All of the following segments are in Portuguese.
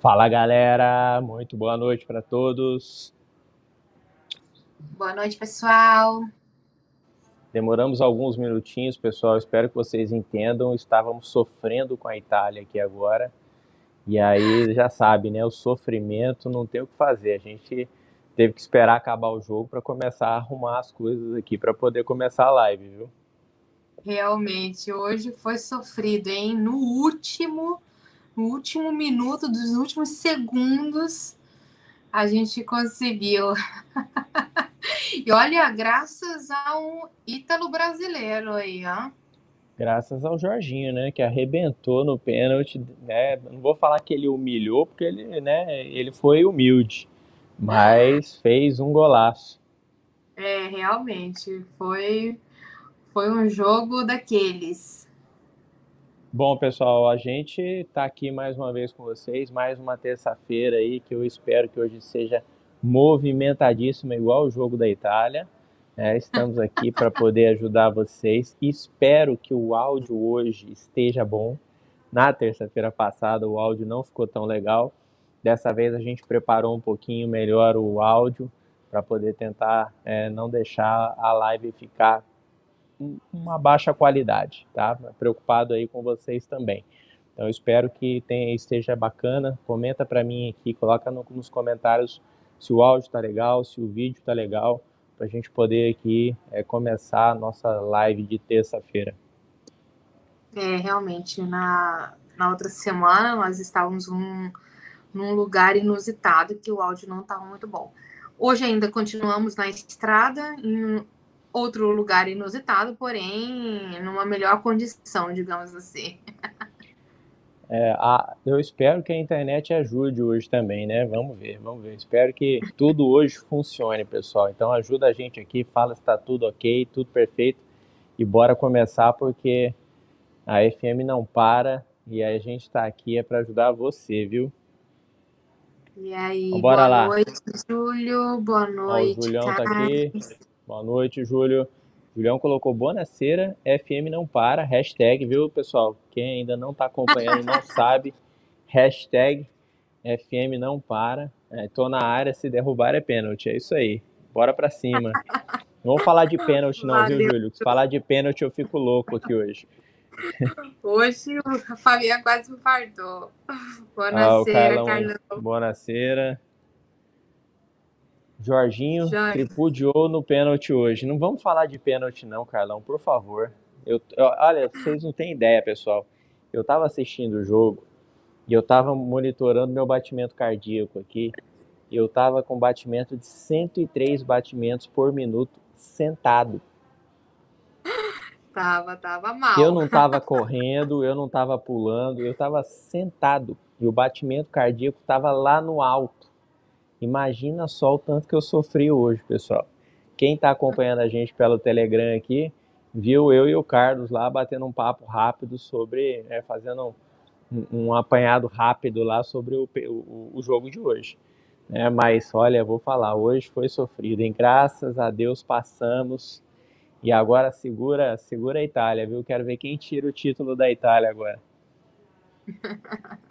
Fala galera, muito boa noite para todos. Boa noite, pessoal. Demoramos alguns minutinhos, pessoal. Espero que vocês entendam. Estávamos sofrendo com a Itália aqui agora. E aí, já sabe, né? O sofrimento não tem o que fazer. A gente teve que esperar acabar o jogo para começar a arrumar as coisas aqui para poder começar a live, viu? Realmente, hoje foi sofrido, hein? No último último minuto, dos últimos segundos, a gente conseguiu. e olha, graças a um ítalo brasileiro aí, ó. Graças ao Jorginho, né, que arrebentou no pênalti, né? Não vou falar que ele humilhou, porque ele, né, ele foi humilde, mas fez um golaço. É, realmente, foi foi um jogo daqueles. Bom, pessoal, a gente está aqui mais uma vez com vocês, mais uma terça-feira aí que eu espero que hoje seja movimentadíssima, igual o jogo da Itália. É, estamos aqui para poder ajudar vocês. Espero que o áudio hoje esteja bom. Na terça-feira passada o áudio não ficou tão legal. Dessa vez a gente preparou um pouquinho melhor o áudio para poder tentar é, não deixar a live ficar uma baixa qualidade, tá? Preocupado aí com vocês também. Então espero que tenha, esteja bacana. Comenta para mim aqui, coloca no, nos comentários se o áudio está legal, se o vídeo está legal, para a gente poder aqui é, começar a nossa live de terça-feira. É, realmente, na, na outra semana nós estávamos um, num lugar inusitado que o áudio não estava muito bom. Hoje ainda continuamos na estrada, em outro lugar inusitado, porém numa melhor condição, digamos assim. É, a, eu espero que a internet ajude hoje também, né? Vamos ver, vamos ver. Espero que tudo hoje funcione, pessoal. Então ajuda a gente aqui, fala se está tudo ok, tudo perfeito. E bora começar porque a FM não para e a gente está aqui é para ajudar você, viu? E aí, então, boa lá. noite, Júlio. Boa noite, Ó, o Julião tá aqui. Boa noite, Júlio. Julião colocou Bonaceira, FM não para, hashtag, viu, pessoal? Quem ainda não está acompanhando e não sabe, hashtag FM não para. É, tô na área, se derrubar é pênalti, é isso aí. Bora pra cima. Não vou falar de pênalti não, viu, Valeu. Júlio? Se falar de pênalti eu fico louco aqui hoje. Hoje o Fabiano quase me fartou. Boa Ah, Carlão, Carlão. Bonaceira. Jorginho Jorge. tripudiou no pênalti hoje. Não vamos falar de pênalti não, Carlão, por favor. Eu, eu- olha, vocês não têm ideia, pessoal. Eu tava assistindo o jogo e eu tava monitorando meu batimento cardíaco aqui. eu estava com batimento de 103 batimentos por minuto sentado. Tava, tava mal. Eu não estava correndo, eu não estava pulando, eu estava sentado e o batimento cardíaco estava lá no alto. Imagina só o tanto que eu sofri hoje, pessoal. Quem está acompanhando a gente pelo Telegram aqui, viu eu e o Carlos lá batendo um papo rápido sobre, é, fazendo um, um, apanhado rápido lá sobre o, o, o jogo de hoje. É, mas olha, vou falar, hoje foi sofrido, hein? Graças a Deus passamos. E agora segura, segura a Itália, viu? Quero ver quem tira o título da Itália agora.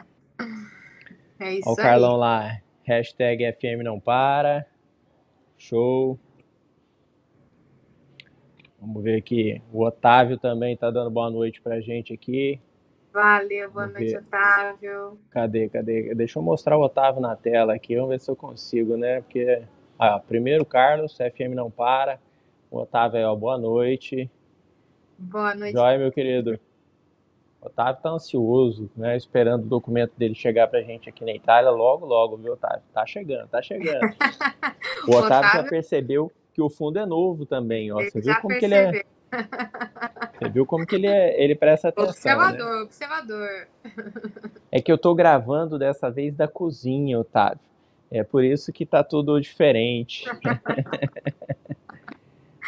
É isso Olha o Carlão aí. lá, hashtag FM não para. Show. Vamos ver aqui. O Otávio também está dando boa noite pra gente aqui. Valeu, boa Vamos noite, ver. Otávio. Cadê, cadê? Deixa eu mostrar o Otávio na tela aqui, vamos ver se eu consigo, né? Porque, ah, primeiro, Carlos, FM não para. O Otávio aí, ó, boa noite. Boa noite. Joia, meu querido. O Otávio tá ansioso, né? Esperando o documento dele chegar pra gente aqui na Itália logo, logo, viu, Otávio? Tá chegando, tá chegando. o, Otávio, Otávio já percebeu que o fundo é novo também, ó. Você viu como que ele é. Você viu como que ele é, ele presta atenção. Observador, né? observador. É que eu tô gravando dessa vez da cozinha, Otávio. É por isso que tá tudo diferente.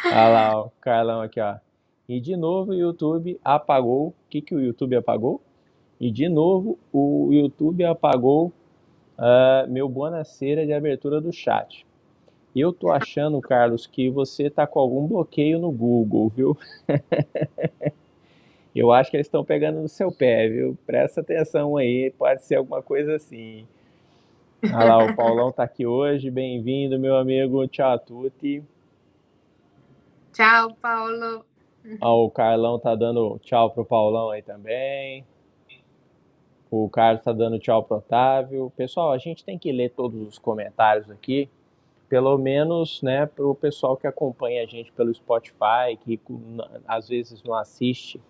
Olha lá, o Carlão aqui, ó. E de novo o YouTube apagou. O que, que o YouTube apagou? E de novo o YouTube apagou uh, meu bonaceira de abertura do chat. Eu tô achando, Carlos, que você tá com algum bloqueio no Google, viu? Eu acho que eles estão pegando no seu pé, viu? Presta atenção aí, pode ser alguma coisa assim. Olha lá, o Paulão tá aqui hoje. Bem-vindo, meu amigo. Tchau a tutti. Tchau, Paulo. Ó, o Carlão tá dando tchau pro Paulão aí também. O Carlos tá dando tchau pro Otávio. Pessoal, a gente tem que ler todos os comentários aqui pelo menos né, para o pessoal que acompanha a gente pelo Spotify, que às vezes não assiste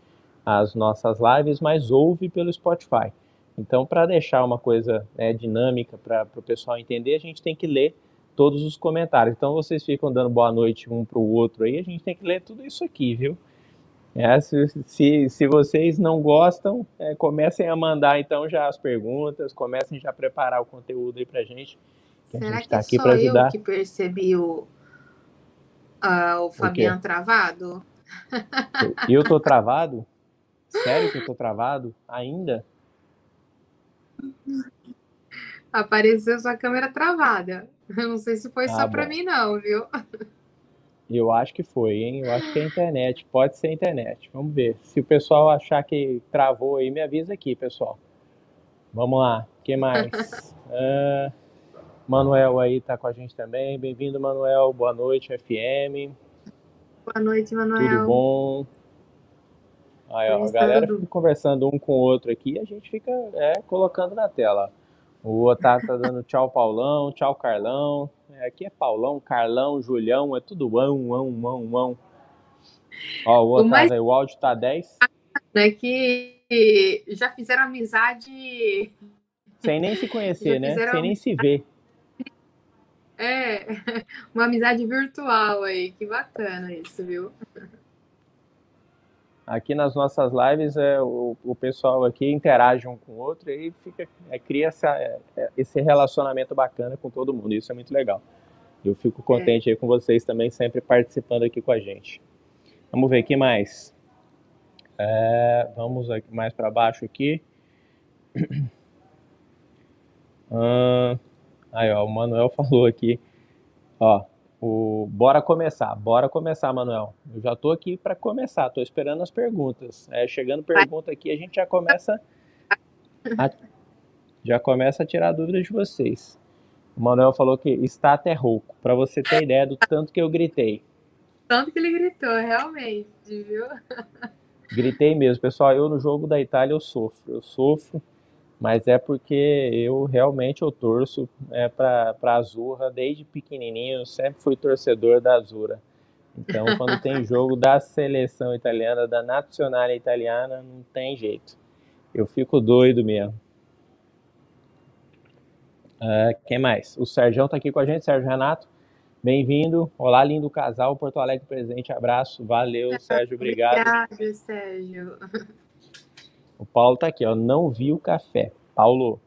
as nossas lives, mas ouve pelo Spotify. Então, para deixar uma coisa né, dinâmica para o pessoal entender, a gente tem que ler todos os comentários. Então, vocês ficam dando boa noite um para o outro aí, a gente tem que ler tudo isso aqui, viu? É, se, se, se, vocês não gostam, é, comecem a mandar então já as perguntas, comecem já a preparar o conteúdo aí para gente Será que tá aqui só eu que percebi o, uh, o Fabiano o travado? Eu, eu tô travado? Sério que eu tô travado? Ainda? Apareceu sua câmera travada. Eu não sei se foi ah, só para mim, não, viu? Eu acho que foi, hein? Eu acho que é internet. Pode ser internet. Vamos ver. Se o pessoal achar que travou aí, me avisa aqui, pessoal. Vamos lá. O que mais? uh... Manuel aí tá com a gente também. Bem-vindo, Manuel. Boa noite, FM. Boa noite, Manuel. Tudo bom? Aí, ó, a galera fica conversando um com o outro aqui e a gente fica é, colocando na tela. O Otávio tá dando tchau, Paulão, tchau, Carlão. É, aqui é Paulão, Carlão, Julião, é tudo ão, ão, ão, ão. Ó, o Otávio, o, mais... o áudio tá 10. É que já fizeram amizade. Sem nem se conhecer, né? Sem nem se ver. É, uma amizade virtual aí, que bacana isso, viu? Aqui nas nossas lives, é, o, o pessoal aqui interage um com o outro e fica, é, cria essa, é, esse relacionamento bacana com todo mundo. Isso é muito legal. Eu fico contente é. aí com vocês também, sempre participando aqui com a gente. Vamos ver aqui mais. É, vamos aqui mais para baixo aqui. Ah, Aí, ó, o Manuel falou aqui, ó, o bora começar, bora começar, Manuel. Eu já tô aqui para começar, tô esperando as perguntas. É, chegando pergunta aqui, a gente já começa a, já começa a tirar dúvidas de vocês. O Manuel falou que está até rouco, para você ter ideia do tanto que eu gritei. Tanto que ele gritou, realmente, viu? Gritei mesmo, pessoal. Eu no jogo da Itália eu sofro, eu sofro mas é porque eu realmente eu torço é, para a Azurra desde pequenininho, sempre fui torcedor da Azura. Então, quando tem jogo da seleção italiana, da nacional italiana, não tem jeito. Eu fico doido mesmo. Uh, quem mais? O Sérgio está aqui com a gente, Sérgio Renato. Bem-vindo. Olá, lindo casal, Porto Alegre presente. Abraço. Valeu, Sérgio. Obrigado. Obrigado, Sérgio. O Paulo está aqui, ó. Não vi o café. Paulo,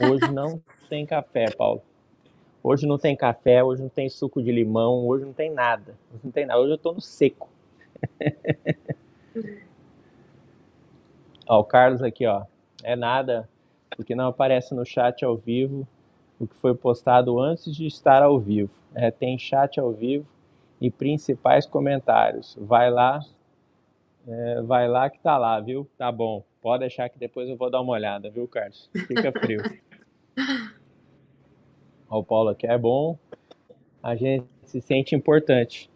hoje não tem café, Paulo. Hoje não tem café, hoje não tem suco de limão, hoje não tem nada. Hoje não tem nada. Hoje eu estou no seco. ó, o Carlos aqui, ó. É nada, porque não aparece no chat ao vivo o que foi postado antes de estar ao vivo. É, tem chat ao vivo e principais comentários. Vai lá, é, vai lá que tá lá, viu? Tá bom. Pode deixar que depois eu vou dar uma olhada, viu, Carlos? Fica frio. Ó, o Paulo aqui é bom. A gente se sente importante.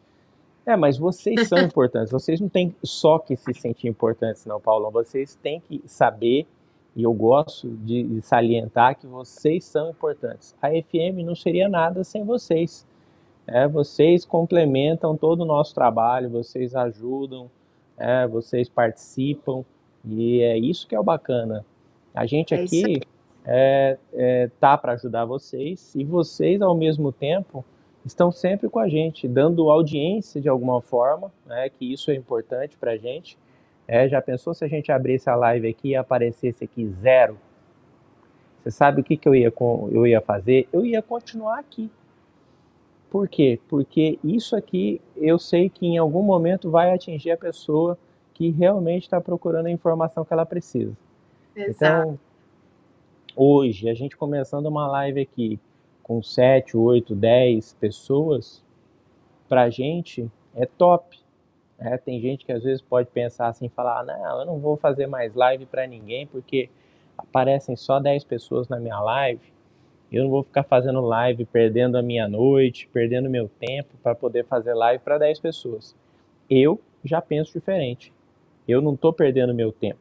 É, mas vocês são importantes. Vocês não têm só que se sentir importantes, não, Paulo. Vocês têm que saber e eu gosto de salientar que vocês são importantes. A FM não seria nada sem vocês. É, vocês complementam todo o nosso trabalho, vocês ajudam, é, vocês participam, e é isso que é o bacana. A gente é aqui é, é, tá para ajudar vocês, e vocês, ao mesmo tempo, estão sempre com a gente, dando audiência de alguma forma, né, que isso é importante para a gente, é, já pensou se a gente abrisse a live aqui e aparecesse aqui zero? Você sabe o que, que eu, ia, eu ia fazer? Eu ia continuar aqui. Por quê? Porque isso aqui eu sei que em algum momento vai atingir a pessoa que realmente está procurando a informação que ela precisa. Exato. Então, hoje, a gente começando uma live aqui com 7, 8, 10 pessoas, para a gente é top. É, tem gente que às vezes pode pensar assim, falar, não, eu não vou fazer mais live para ninguém porque aparecem só 10 pessoas na minha live. Eu não vou ficar fazendo live, perdendo a minha noite, perdendo meu tempo para poder fazer live para 10 pessoas. Eu já penso diferente. Eu não estou perdendo meu tempo.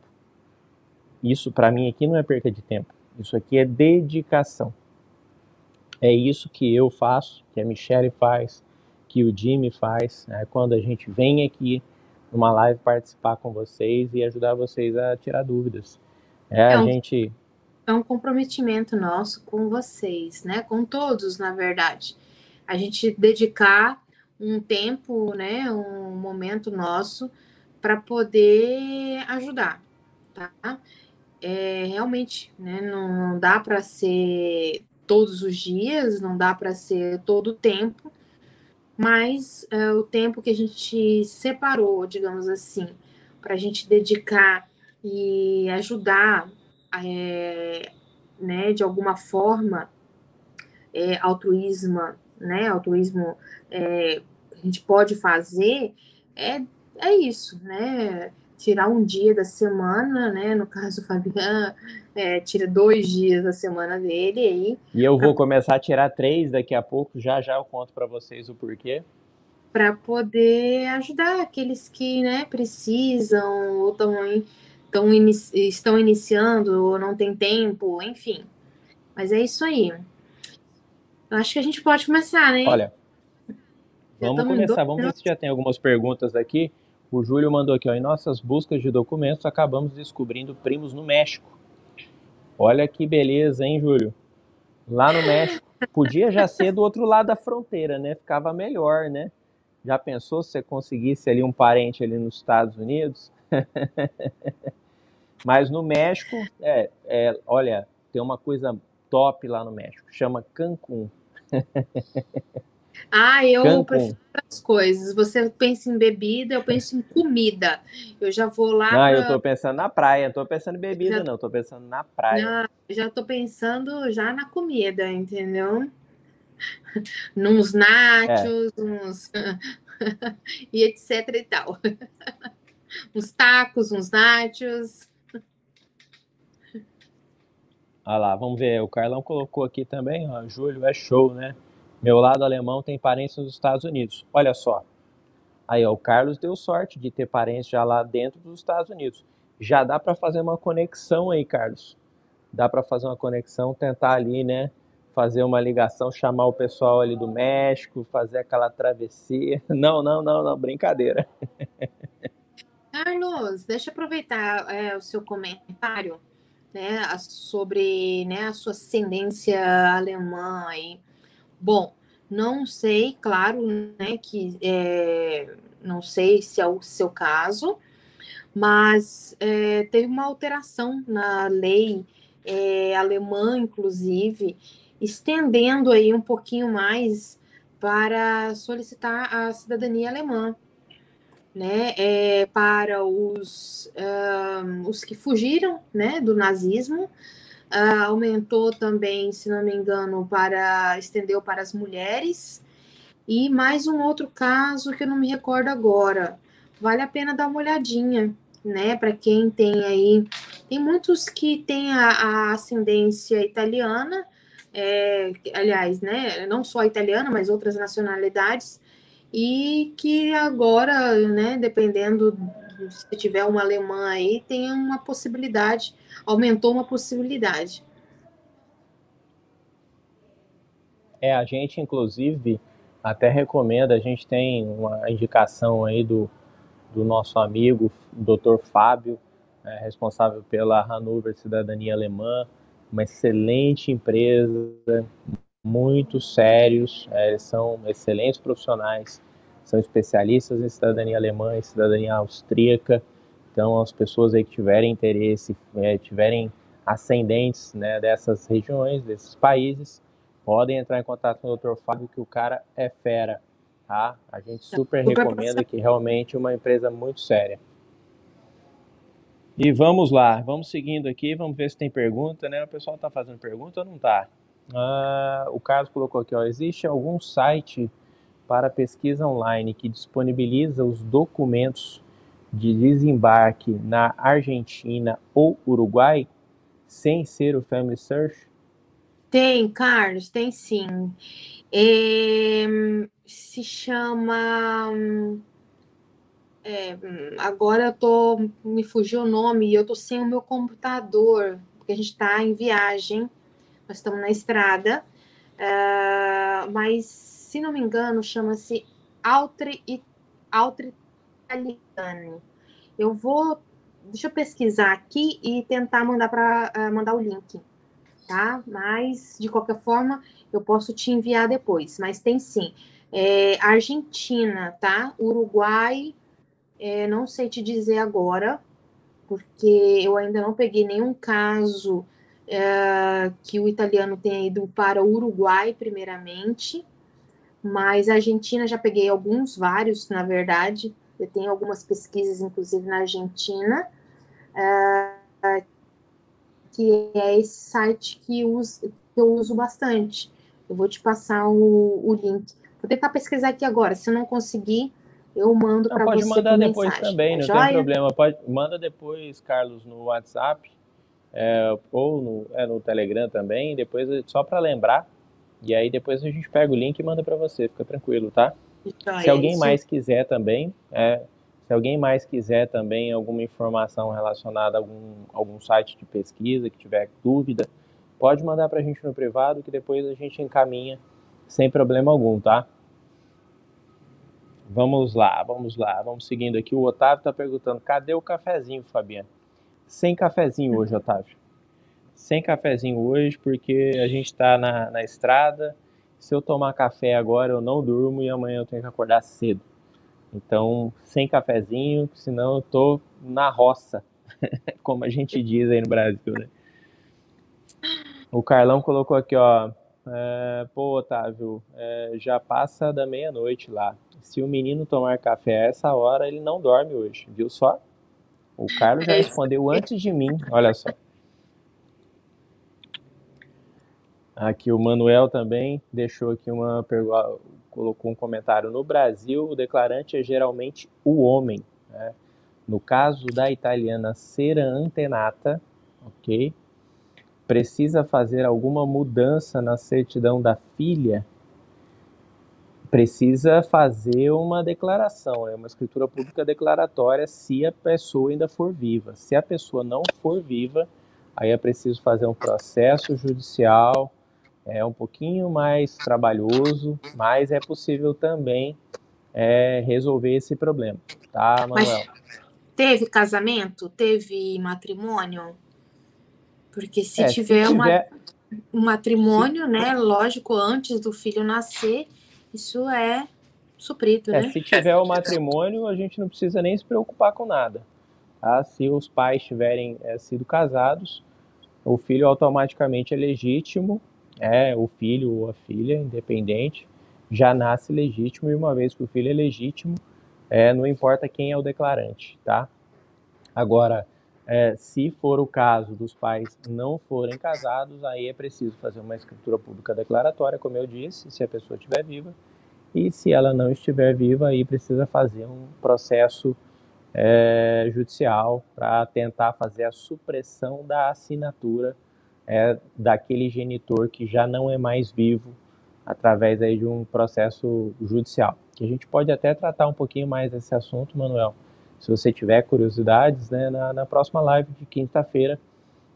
Isso para mim aqui não é perca de tempo. Isso aqui é dedicação. É isso que eu faço, que a Michelle faz, que o Jimmy faz né, quando a gente vem aqui numa live participar com vocês e ajudar vocês a tirar dúvidas. É, é um, a gente é um comprometimento nosso com vocês, né? Com todos, na verdade. A gente dedicar um tempo, né, um momento nosso para poder ajudar, tá? É, realmente, né, não, dá para ser todos os dias, não dá para ser todo o tempo, mas é, o tempo que a gente separou, digamos assim, para a gente dedicar e ajudar, é, né, de alguma forma, é, altruísmo, né, altruísmo é, a gente pode fazer, é, é isso, né, tirar um dia da semana, né? No caso, o Fabian é, tira dois dias da semana dele aí. E eu vou pra... começar a tirar três daqui a pouco, já já eu conto para vocês o porquê. Para poder ajudar aqueles que né, precisam ou tão, tão estão iniciando ou não tem tempo, enfim. Mas é isso aí. Eu acho que a gente pode começar, né? Olha, vamos começar. Vamos ver se já tem algumas perguntas aqui. O Júlio mandou aqui, ó, em nossas buscas de documentos acabamos descobrindo primos no México. Olha que beleza, hein, Júlio? Lá no México. Podia já ser do outro lado da fronteira, né? Ficava melhor, né? Já pensou se você conseguisse ali um parente ali nos Estados Unidos? Mas no México, é, é, olha, tem uma coisa top lá no México, chama Cancún. Ah, eu Cancun. prefiro as coisas. Você pensa em bebida, eu penso em comida. Eu já vou lá. Não, pra... eu tô pensando na praia, não tô pensando em bebida, já... não, tô pensando na praia. Não, já tô pensando já na comida, entendeu? Nos nachos, é. uns. e etc e tal. uns tacos, uns nachos. Olha lá, vamos ver. O Carlão colocou aqui também, ó. Julho é show, né? Meu lado alemão tem parentes nos Estados Unidos. Olha só. Aí, ó, o Carlos deu sorte de ter parentes já lá dentro dos Estados Unidos. Já dá para fazer uma conexão aí, Carlos. Dá para fazer uma conexão, tentar ali, né? Fazer uma ligação, chamar o pessoal ali do México, fazer aquela travessia. Não, não, não, não, brincadeira. Carlos, deixa eu aproveitar é, o seu comentário né, sobre né, a sua ascendência alemã aí. Bom, não sei, claro, né, que é, não sei se é o seu caso, mas é, teve uma alteração na lei é, alemã, inclusive, estendendo aí um pouquinho mais para solicitar a cidadania alemã, né, é, para os, uh, os que fugiram, né, do nazismo, uh, aumentou também, se não me engano, para estendeu para as mulheres. E mais um outro caso que eu não me recordo agora. Vale a pena dar uma olhadinha, né, para quem tem aí, tem muitos que têm a, a ascendência italiana é, aliás, né, não só italiana, mas outras nacionalidades, e que agora, né, dependendo se tiver uma alemã aí, tem uma possibilidade, aumentou uma possibilidade. É, a gente, inclusive, até recomenda, a gente tem uma indicação aí do, do nosso amigo, Dr. Fábio, é, responsável pela Hannover Cidadania Alemã, uma excelente empresa, muito sérios, é, são excelentes profissionais, são especialistas em cidadania alemã e cidadania austríaca. Então, as pessoas aí que tiverem interesse, é, tiverem ascendentes né, dessas regiões, desses países, podem entrar em contato com o Dr. Fábio, que o cara é fera, tá? A gente super recomenda que realmente é uma empresa muito séria. E vamos lá, vamos seguindo aqui, vamos ver se tem pergunta, né? O pessoal está fazendo pergunta ou não está? Ah, o Carlos colocou aqui, ó, existe algum site para pesquisa online que disponibiliza os documentos de desembarque na Argentina ou Uruguai sem ser o Family Search? Tem, Carlos, tem sim. É, se chama é, agora eu tô, me fugiu o nome e eu tô sem o meu computador, porque a gente está em viagem, nós estamos na estrada, uh, mas se não me engano chama-se Altri, Altri Italiani. Eu vou, deixa eu pesquisar aqui e tentar mandar para uh, mandar o link, tá? Mas de qualquer forma eu posso te enviar depois, mas tem sim. É, Argentina, tá? Uruguai, é, não sei te dizer agora, porque eu ainda não peguei nenhum caso é, que o italiano tenha ido para o Uruguai, primeiramente, mas a Argentina já peguei alguns, vários, na verdade. Eu tenho algumas pesquisas, inclusive, na Argentina, é, que é esse site que, uso, que eu uso bastante. Eu vou te passar o, o link. Vou tentar pesquisar aqui agora. Se eu não conseguir, eu mando para você. Pode mandar depois mensagem, também, tá não tem problema. Pode, manda depois, Carlos, no WhatsApp é, ou no, é, no Telegram também, depois só para lembrar. E aí depois a gente pega o link e manda para você, fica tranquilo, tá? Joia, se alguém isso. mais quiser também, é, se alguém mais quiser também alguma informação relacionada a algum, algum site de pesquisa, que tiver dúvida, pode mandar para a gente no privado que depois a gente encaminha sem problema algum, tá? Vamos lá, vamos lá, vamos seguindo aqui. O Otávio está perguntando: cadê o cafezinho, Fabiana? Sem cafezinho hoje, Otávio. Sem cafezinho hoje, porque a gente está na, na estrada. Se eu tomar café agora, eu não durmo e amanhã eu tenho que acordar cedo. Então, sem cafezinho, senão eu tô na roça, como a gente diz aí no Brasil, né? O Carlão colocou aqui, ó. É, pô, Otávio, é, já passa da meia-noite lá. Se o menino tomar café a essa hora, ele não dorme hoje, viu só? O Carlos já respondeu antes de mim, olha só. Aqui o Manuel também deixou aqui uma colocou um comentário. No Brasil, o declarante é geralmente o homem. Né? No caso da italiana Cera Antenata, ok? Precisa fazer alguma mudança na certidão da filha? Precisa fazer uma declaração, é uma escritura pública declaratória se a pessoa ainda for viva. Se a pessoa não for viva, aí é preciso fazer um processo judicial, é um pouquinho mais trabalhoso, mas é possível também é, resolver esse problema, tá, Manuel? Mas teve casamento? Teve matrimônio? Porque se, É, tiver, se uma- tiver, um matrimônio, né? Lógico, antes do filho nascer, isso é suprido, é, né? se tiver o matrimônio, a gente não precisa nem se preocupar com nada. Tá? Se os pais tiverem é, sido casados, o filho automaticamente é legítimo, é o filho ou a filha, independente, já nasce legítimo, e uma vez que o filho é legítimo, é, não importa quem é o declarante, tá? Agora, é, se for o caso dos pais não forem casados, aí é preciso fazer uma escritura pública declaratória, como eu disse, se a pessoa estiver viva, e se ela não estiver viva, aí precisa fazer um processo é, judicial para tentar fazer a supressão da assinatura é, daquele genitor que já não é mais vivo através aí de um processo judicial. Que a gente pode até tratar um pouquinho mais desse assunto, Manuel, se você tiver curiosidades, né, na, na próxima live de quinta-feira,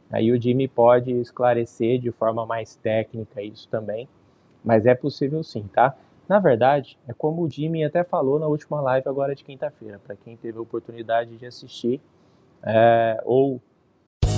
aí o Jimmy pode esclarecer de forma mais técnica isso também, mas é possível sim, tá? Na verdade, é como o Jimmy até falou na última live agora de quinta-feira, para quem teve a oportunidade de assistir, é, ou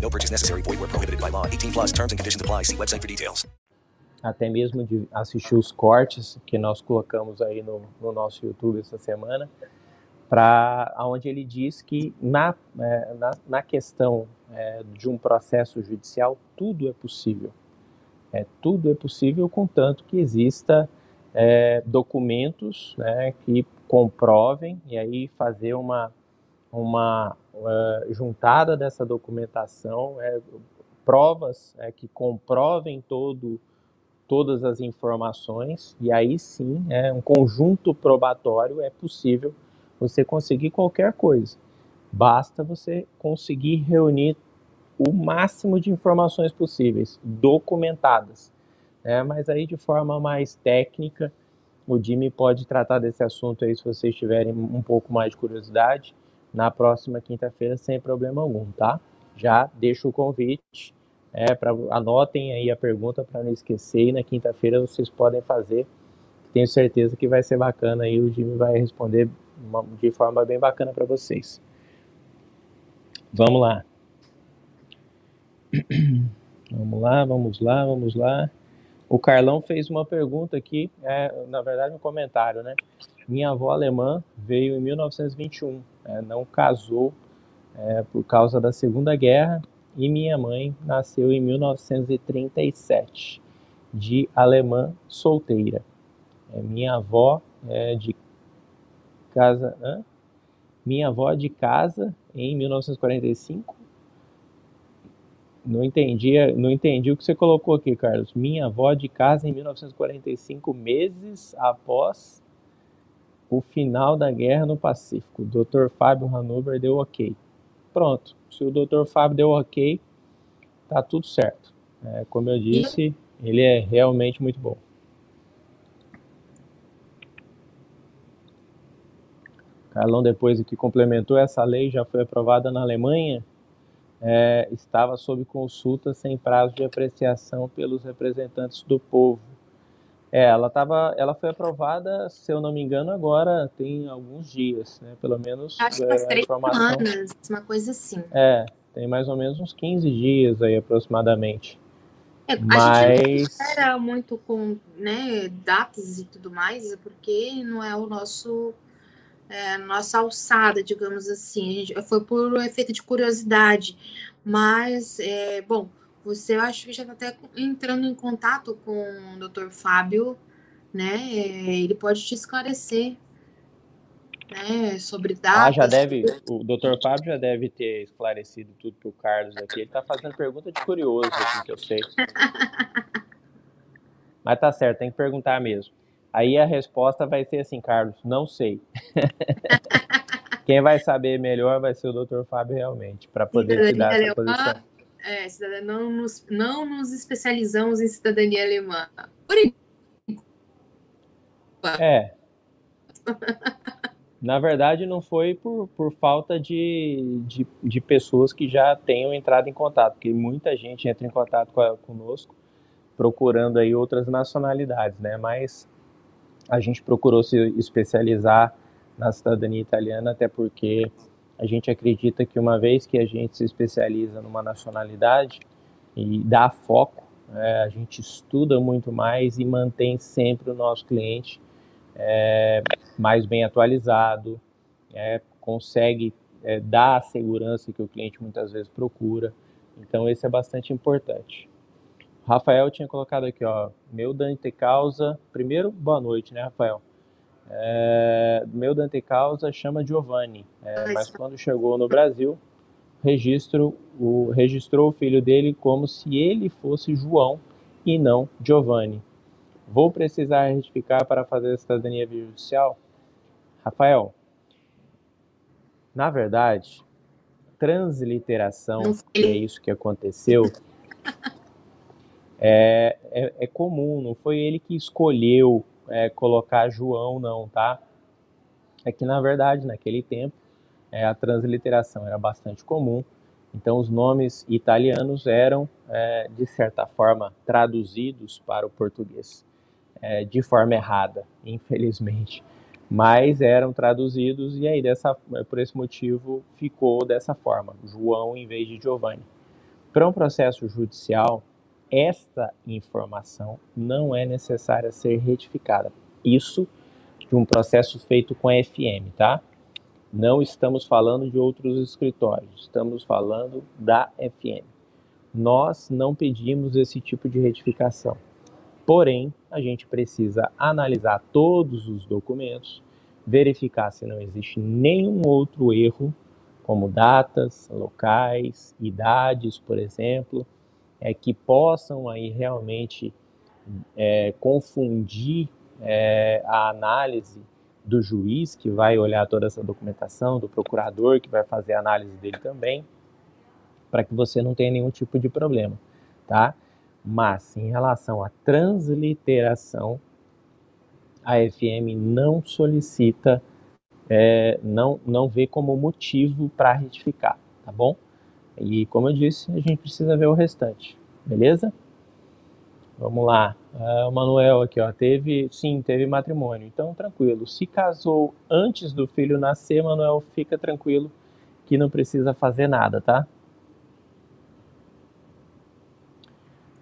No purchase necessary. Void where prohibited by law. 18 plus terms and conditions apply. See website for details. até mesmo de assistir os cortes que nós colocamos aí no, no nosso YouTube essa semana, para onde ele diz que na, é, na, na questão é, de um processo judicial tudo é possível. É, tudo é possível, contanto que exista é, documentos né, que comprovem e aí fazer uma, uma uh, juntada dessa documentação, é, provas é, que comprovem todo todas as informações e aí sim é um conjunto probatório é possível você conseguir qualquer coisa basta você conseguir reunir o máximo de informações possíveis documentadas né? mas aí de forma mais técnica o Jimmy pode tratar desse assunto aí se vocês tiverem um pouco mais de curiosidade na próxima quinta-feira sem problema algum tá já deixo o convite é, pra, anotem aí a pergunta para não esquecer e na quinta-feira vocês podem fazer. Tenho certeza que vai ser bacana aí, o Jimmy vai responder uma, de forma bem bacana para vocês. Vamos lá. Vamos lá, vamos lá, vamos lá. O Carlão fez uma pergunta aqui, é, na verdade um comentário, né? Minha avó alemã veio em 1921, é, não casou é, por causa da Segunda Guerra e minha mãe nasceu em 1937, de alemã solteira. É, minha avó é de casa, minha avó de casa em 1945. Não entendi, não entendi o que você colocou aqui, Carlos. Minha avó de casa em 1945, meses após o final da guerra no Pacífico. O Dr. Fábio Hanover deu ok. Pronto. Se o Dr. Fábio deu ok, tá tudo certo. É, como eu disse, ele é realmente muito bom. Carlão, depois que complementou essa lei, já foi aprovada na Alemanha, é, estava sob consulta sem prazo de apreciação pelos representantes do povo. É, ela, tava, ela foi aprovada, se eu não me engano, agora tem alguns dias, né? Pelo menos Acho que é, umas a três informação. semanas, uma coisa assim. É, tem mais ou menos uns 15 dias aí aproximadamente. É, A gente Mas não espera muito com né, datas e tudo mais, é porque não é o nosso é, nossa alçada, digamos assim. Gente, foi por efeito de curiosidade. Mas, é, bom, você eu acho que já está até entrando em contato com o Dr. Fábio, né? É, ele pode te esclarecer né, sobre dados. Ah, já deve, o Dr. Fábio já deve ter esclarecido tudo para o Carlos aqui. Ele está fazendo pergunta de curioso aqui, que eu sei. Mas tá certo, tem que perguntar mesmo. Aí a resposta vai ser assim, Carlos, não sei. Quem vai saber melhor vai ser o Dr. Fábio realmente, para poder te dar essa posição. É, cidadania, não, nos, não nos especializamos em cidadania alemã. Por É. Na verdade, não foi por, por falta de, de, de, pessoas que já tenham entrado em contato, porque muita gente entra em contato com a, conosco procurando aí outras nacionalidades, né? Mas a gente procurou se especializar na cidadania italiana, até porque a gente acredita que uma vez que a gente se especializa numa nacionalidade e dá foco, é, a gente estuda muito mais e mantém sempre o nosso cliente é, mais bem atualizado, é, consegue é, dar a segurança que o cliente muitas vezes procura. Então, esse é bastante importante. Rafael tinha colocado aqui, ó, meu Dante Causa. Primeiro, boa noite, né, Rafael? É, meu Dante Causa chama Giovanni, é, mas quando chegou no Brasil, registro, o, registrou o filho dele como se ele fosse João e não Giovanni. Vou precisar retificar para fazer a cidadania judicial? Rafael, na verdade, transliteração, que é isso que aconteceu, é, é, é, comum, não foi ele que escolheu é, colocar João, não, tá? É que, na verdade, naquele tempo, é, a transliteração era bastante comum, então os nomes italianos eram, é, de certa forma, traduzidos para o português é, de forma errada, infelizmente. Mas eram traduzidos e aí, dessa, por esse motivo, ficou dessa forma, João em vez de Giovanni. Para um processo judicial, esta informação não é necessária ser retificada. Isso de um processo feito com a FM, tá? Não estamos falando de outros escritórios, estamos falando da FM. Nós não pedimos esse tipo de retificação. Porém, a gente precisa analisar todos os documentos, verificar se não existe nenhum outro erro, como datas, locais, idades, por exemplo, é, que possam aí realmente é, confundir é, a análise do juiz que vai olhar toda essa documentação, do procurador que vai fazer a análise dele também, para que você não tenha nenhum tipo de problema, tá? Mas em relação à transliteração, a FM não solicita, é, não, não vê como motivo para retificar, tá bom? E como eu disse, a gente precisa ver o restante, beleza? Vamos lá. Uh, o Manuel aqui, ó, teve, sim, teve matrimônio. Então, tranquilo. Se casou antes do filho nascer, Manuel, fica tranquilo que não precisa fazer nada, tá?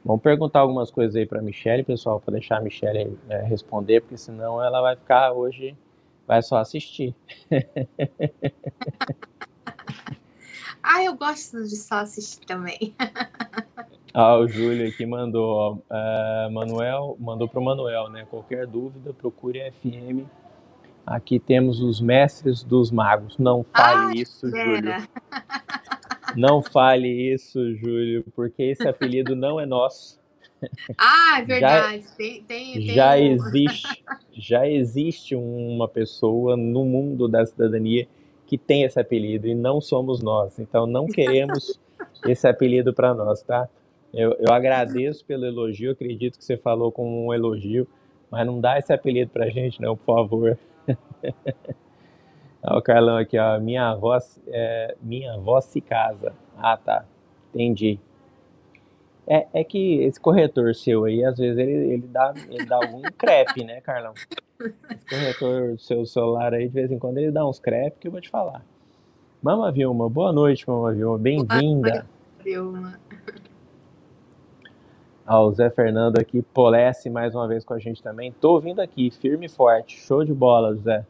Vamos perguntar algumas coisas aí para Michelle, pessoal, para deixar a Michelle é, responder, porque senão ela vai ficar hoje, vai só assistir. Ah, eu gosto de só assistir também. ah, o Júlio aqui mandou, ó, uh, Manuel, mandou para o Manuel, né? Qualquer dúvida, procure a FM. Aqui temos os mestres dos magos. Não fale isso, Júlio. Não fale isso, Júlio, porque esse apelido não é nosso. Ah, é verdade. Já, tem, tem, já tem existe, já existe uma pessoa no mundo da cidadania que tem esse apelido e não somos nós. Então não queremos esse apelido para nós, tá? Eu, eu agradeço pelo elogio, acredito que você falou com um elogio, mas não dá esse apelido pra gente, não, por favor. Olha o Carlão aqui, ó. Minha avó, é, minha avó se casa. Ah, tá. Entendi. É, é que esse corretor seu aí, às vezes, ele, ele, dá, ele dá algum crepe, né, Carlão? Esse corretor do seu celular aí, de vez em quando, ele dá uns crepe que eu vou te falar. Mama Vilma, boa noite, Mama Vilma. Bem-vinda. Vilma. Ah, o Zé Fernando aqui, polece mais uma vez com a gente também. Tô vindo aqui, firme e forte. Show de bola, Zé.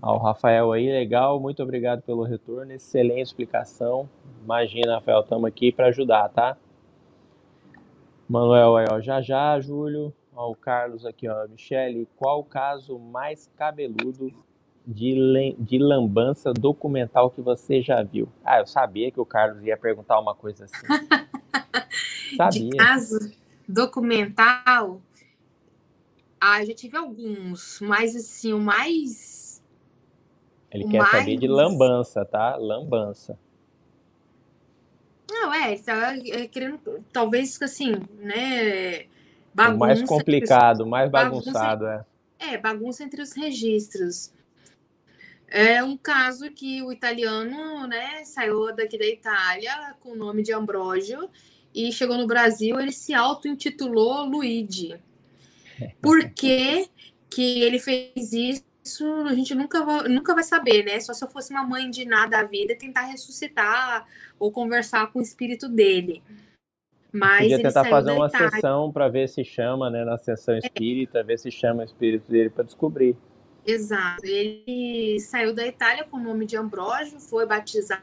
Ah, o Rafael aí, legal, muito obrigado pelo retorno, excelente explicação. Imagina, Rafael, estamos aqui para ajudar, tá? Manuel aí, ó, já já, Júlio. Ó, o Carlos aqui, ó. Michele, qual o caso mais cabeludo de, de lambança documental que você já viu? Ah, eu sabia que o Carlos ia perguntar uma coisa assim. sabia. De caso documental, ah, já tive alguns, mas assim, o mais. Ele o quer mais... saber de lambança, tá? Lambança. Não, é, tá é, querendo, talvez assim, né? Bagunça o mais complicado, mais bagunçado, bagunça, é. É, bagunça entre os registros. É um caso que o italiano, né, saiu daqui da Itália com o nome de Ambrogio e chegou no Brasil, ele se auto-intitulou Luigi. Por que, que ele fez isso? A gente nunca vai, nunca vai saber, né? Só se eu fosse uma mãe de nada da vida tentar ressuscitar ou conversar com o espírito dele. Mas Podia tentar fazer uma Itália. sessão para ver se chama, né, na sessão espírita, é. ver se chama o espírito dele para descobrir. Exato. Ele saiu da Itália com o nome de Ambrógio, foi batizado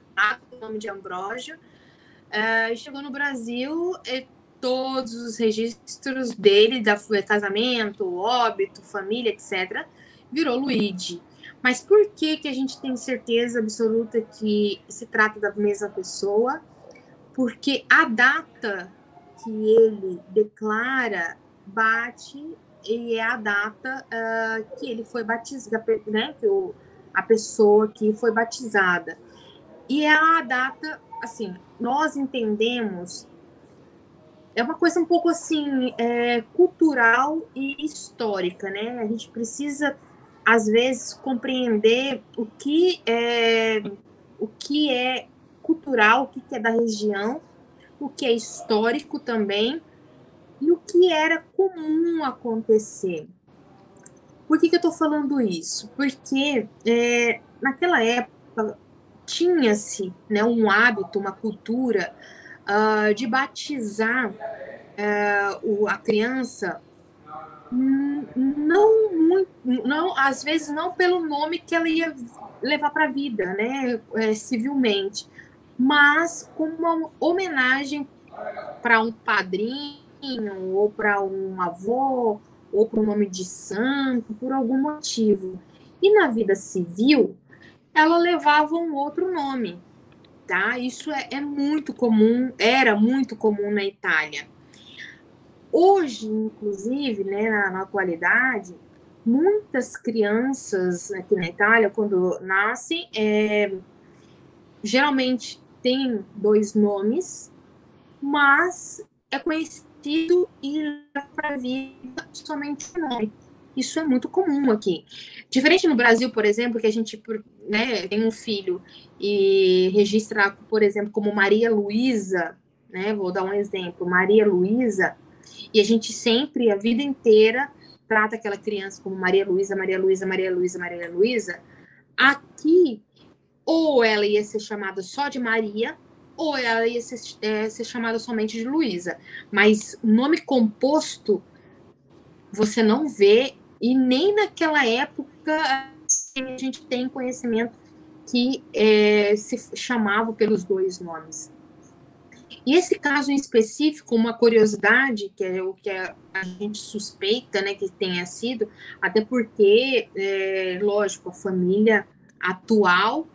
com o nome de Ambrógio, uh, chegou no Brasil e todos os registros dele, da casamento, óbito, família, etc., virou Luigi. Mas por que, que a gente tem certeza absoluta que se trata da mesma pessoa? Porque a data que ele declara bate e é a data uh, que ele foi batizado, né? Que o, a pessoa que foi batizada. E é a data, assim, nós entendemos é uma coisa um pouco assim é, cultural e histórica, né? A gente precisa às vezes compreender o que é o que é cultural, o que é da região, o que é histórico também e o que era comum acontecer. Por que, que eu estou falando isso? Porque é, naquela época tinha-se né, um hábito, uma cultura uh, de batizar uh, o, a criança não muito, não, às vezes não pelo nome que ela ia levar para a vida, né, é, civilmente, mas como uma homenagem para um padrinho ou para um avô ou para um nome de santo, por algum motivo. E na vida civil, ela levava um outro nome, tá? Isso é, é muito comum, era muito comum na Itália. Hoje, inclusive, né, na, na atualidade, muitas crianças aqui na Itália, quando nascem, é, geralmente tem dois nomes, mas é conhecido e para a vida somente o nome. Isso é muito comum aqui. Diferente no Brasil, por exemplo, que a gente né, tem um filho e registra, por exemplo, como Maria Luísa, né? Vou dar um exemplo, Maria Luísa, e a gente sempre, a vida inteira, trata aquela criança como Maria Luísa, Maria Luísa, Maria Luísa, Maria Luísa. Aqui, ou ela ia ser chamada só de Maria, ou ela ia ser, é, ser chamada somente de Luísa. Mas nome composto você não vê, e nem naquela época a gente tem conhecimento que é, se chamava pelos dois nomes. E esse caso em específico, uma curiosidade, que é o que a, gente suspeita né, que tenha sido, até porque, é, lógico, a família atual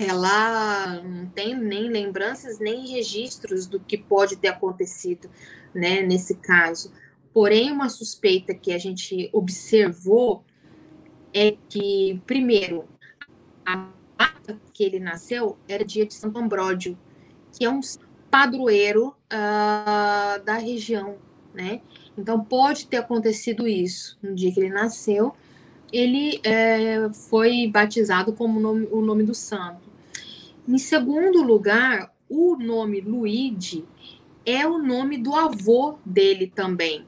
ela não tem nem lembranças nem registros do que pode ter acontecido né, nesse caso. Porém, uma suspeita que a gente observou é que, primeiro, a data que ele nasceu era dia de Santo Ambródio, que é um padroeiro uh, da região, né? Então pode ter acontecido isso no dia que ele nasceu. Ele é, foi batizado como nome, o nome do santo. Em segundo lugar, o nome Luigi é o nome do avô dele também.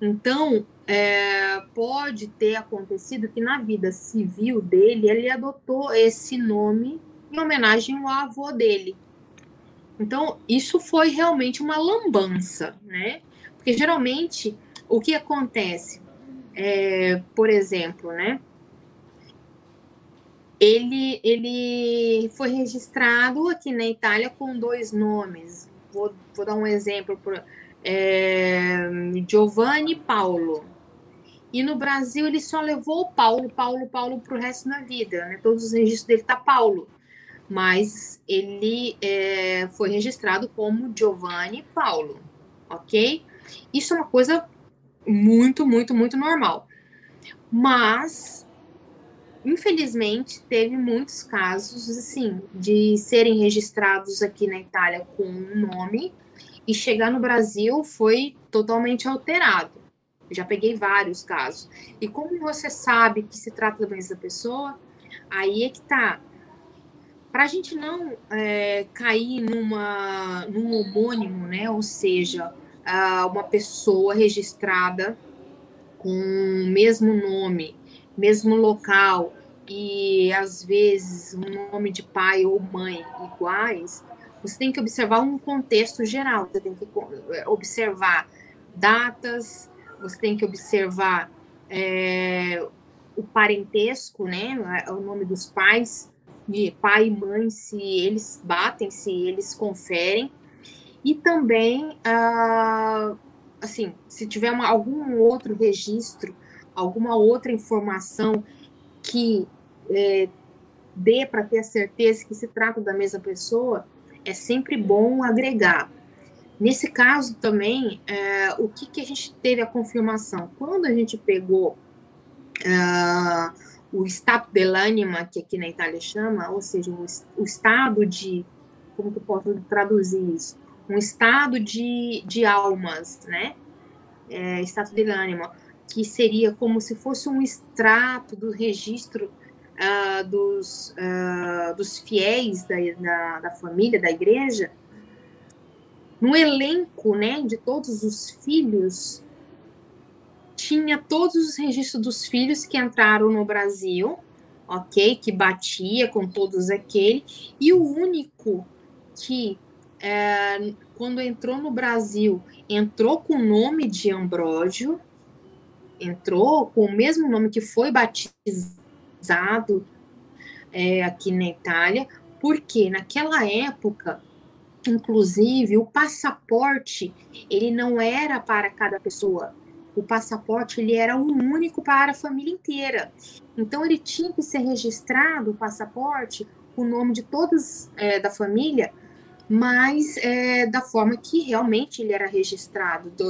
Então, é, pode ter acontecido que na vida civil dele ele adotou esse nome em homenagem ao avô dele. Então, isso foi realmente uma lambança, né? Porque geralmente o que acontece, é, por exemplo, né? ele, ele foi registrado aqui na Itália com dois nomes. Vou, vou dar um exemplo. Por, é, Giovanni Paulo. E no Brasil ele só levou Paulo, Paulo, Paulo para o resto da vida. Né? Todos os registros dele tá Paulo. Mas ele é, foi registrado como Giovanni Paulo. Ok? Isso é uma coisa muito, muito, muito normal. Mas, infelizmente, teve muitos casos, assim, de serem registrados aqui na Itália com um nome e chegar no Brasil foi totalmente alterado. Já peguei vários casos. E como você sabe que se trata da mesma pessoa, aí é que tá. Para a gente não é, cair numa, num homônimo, né? Ou seja, uma pessoa registrada com o mesmo nome, mesmo local e às vezes um nome de pai ou mãe iguais, você tem que observar um contexto geral, você tem que eh, observar datas, você tem que observar é, o parentesco, né, o nome dos pais, de pai e mãe, se eles batem, se eles conferem, e também ah, assim, se tiver uma, algum outro registro, alguma outra informação que é, dê para ter a certeza que se trata da mesma pessoa, é sempre bom agregar. Nesse caso também, é, o que, que a gente teve a confirmação? Quando a gente pegou é, o stato dell'anima, que aqui na Itália chama, ou seja, o, o estado de, como que eu posso traduzir isso? um estado de, de almas, né? É, estado de ânimo, que seria como se fosse um extrato do registro uh, dos, uh, dos fiéis da, da, da, família, da igreja, no elenco, né, de todos os filhos, tinha todos os registros dos filhos que entraram no Brasil, ok? Que batia com todos aqueles, e o único que é, quando entrou no Brasil, entrou com o nome de Ambrósio, entrou com o mesmo nome que foi batizado é, aqui na Itália, porque naquela época, inclusive, o passaporte ele não era para cada pessoa. O passaporte ele era um único para a família inteira. Então ele tinha que ser registrado o passaporte, o nome de todos é, da família mas é, da forma que realmente ele era registrado. Do,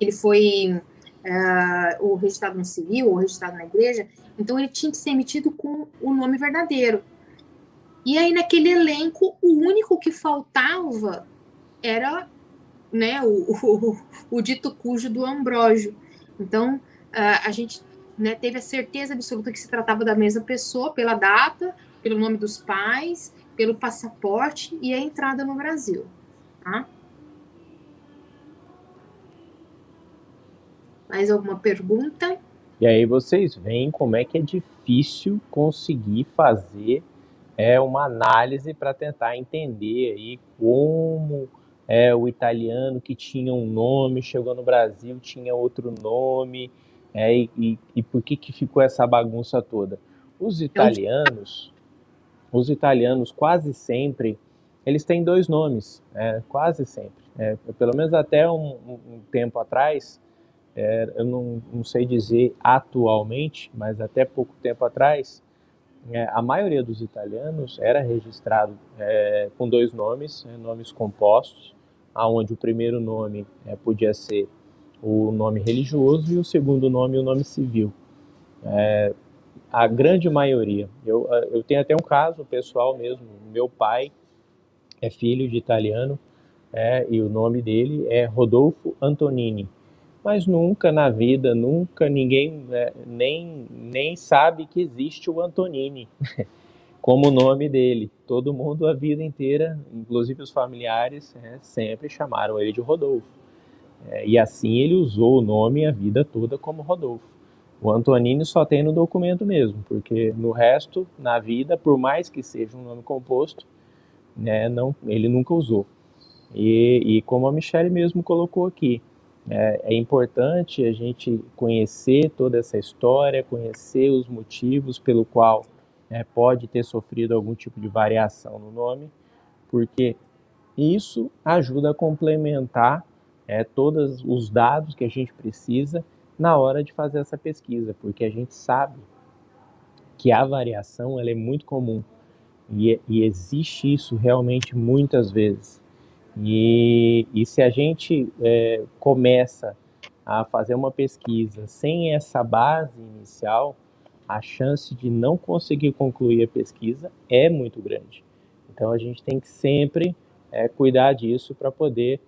ele foi é, registrado no civil ou registrado na igreja, então ele tinha que ser emitido com o nome verdadeiro. E aí, naquele elenco, o único que faltava era né, o, o, o dito cujo do Ambrógio. Então, a gente né, teve a certeza absoluta que se tratava da mesma pessoa pela data, pelo nome dos pais pelo passaporte e a entrada no Brasil. Tá? Mais alguma pergunta? E aí vocês veem como é que é difícil conseguir fazer é, uma análise para tentar entender aí como é, o italiano que tinha um nome chegou no Brasil tinha outro nome é, e, e, e por que, que ficou essa bagunça toda. Os italianos os italianos quase sempre eles têm dois nomes, é, quase sempre. É, pelo menos até um, um tempo atrás, é, eu não, não, sei dizer atualmente, mas até pouco tempo atrás, é, a maioria dos italianos era registrado é, com dois nomes, nomes compostos, aonde o primeiro nome podia ser o nome religioso e o segundo nome o nome civil. É, a grande maioria. Eu, eu tenho até um caso pessoal mesmo. Meu pai é filho de italiano é, e o nome dele é Rodolfo Antonini. Mas nunca na vida, nunca ninguém é, nem, nem sabe que existe o Antonini como nome dele. Todo mundo a vida inteira, inclusive os familiares, é, sempre chamaram ele de Rodolfo. É, e assim ele usou o nome a vida toda como Rodolfo. O Antonini só tem no documento mesmo, porque no resto, na vida, por mais que seja um nome composto, né, não, ele nunca usou. E, e como a Michelle mesmo colocou aqui, é, é, importante a gente conhecer toda essa história, conhecer os motivos pelo qual é, pode ter sofrido algum tipo de variação no nome, porque isso ajuda a complementar é, todos os dados que a gente precisa na hora de fazer essa pesquisa, porque a gente sabe que a variação ela é muito comum e, e existe isso realmente muitas vezes. E, e se a gente é, começa a fazer uma pesquisa sem essa base inicial, a chance de não conseguir concluir a pesquisa é muito grande. Então a gente tem que sempre é, cuidar disso para poder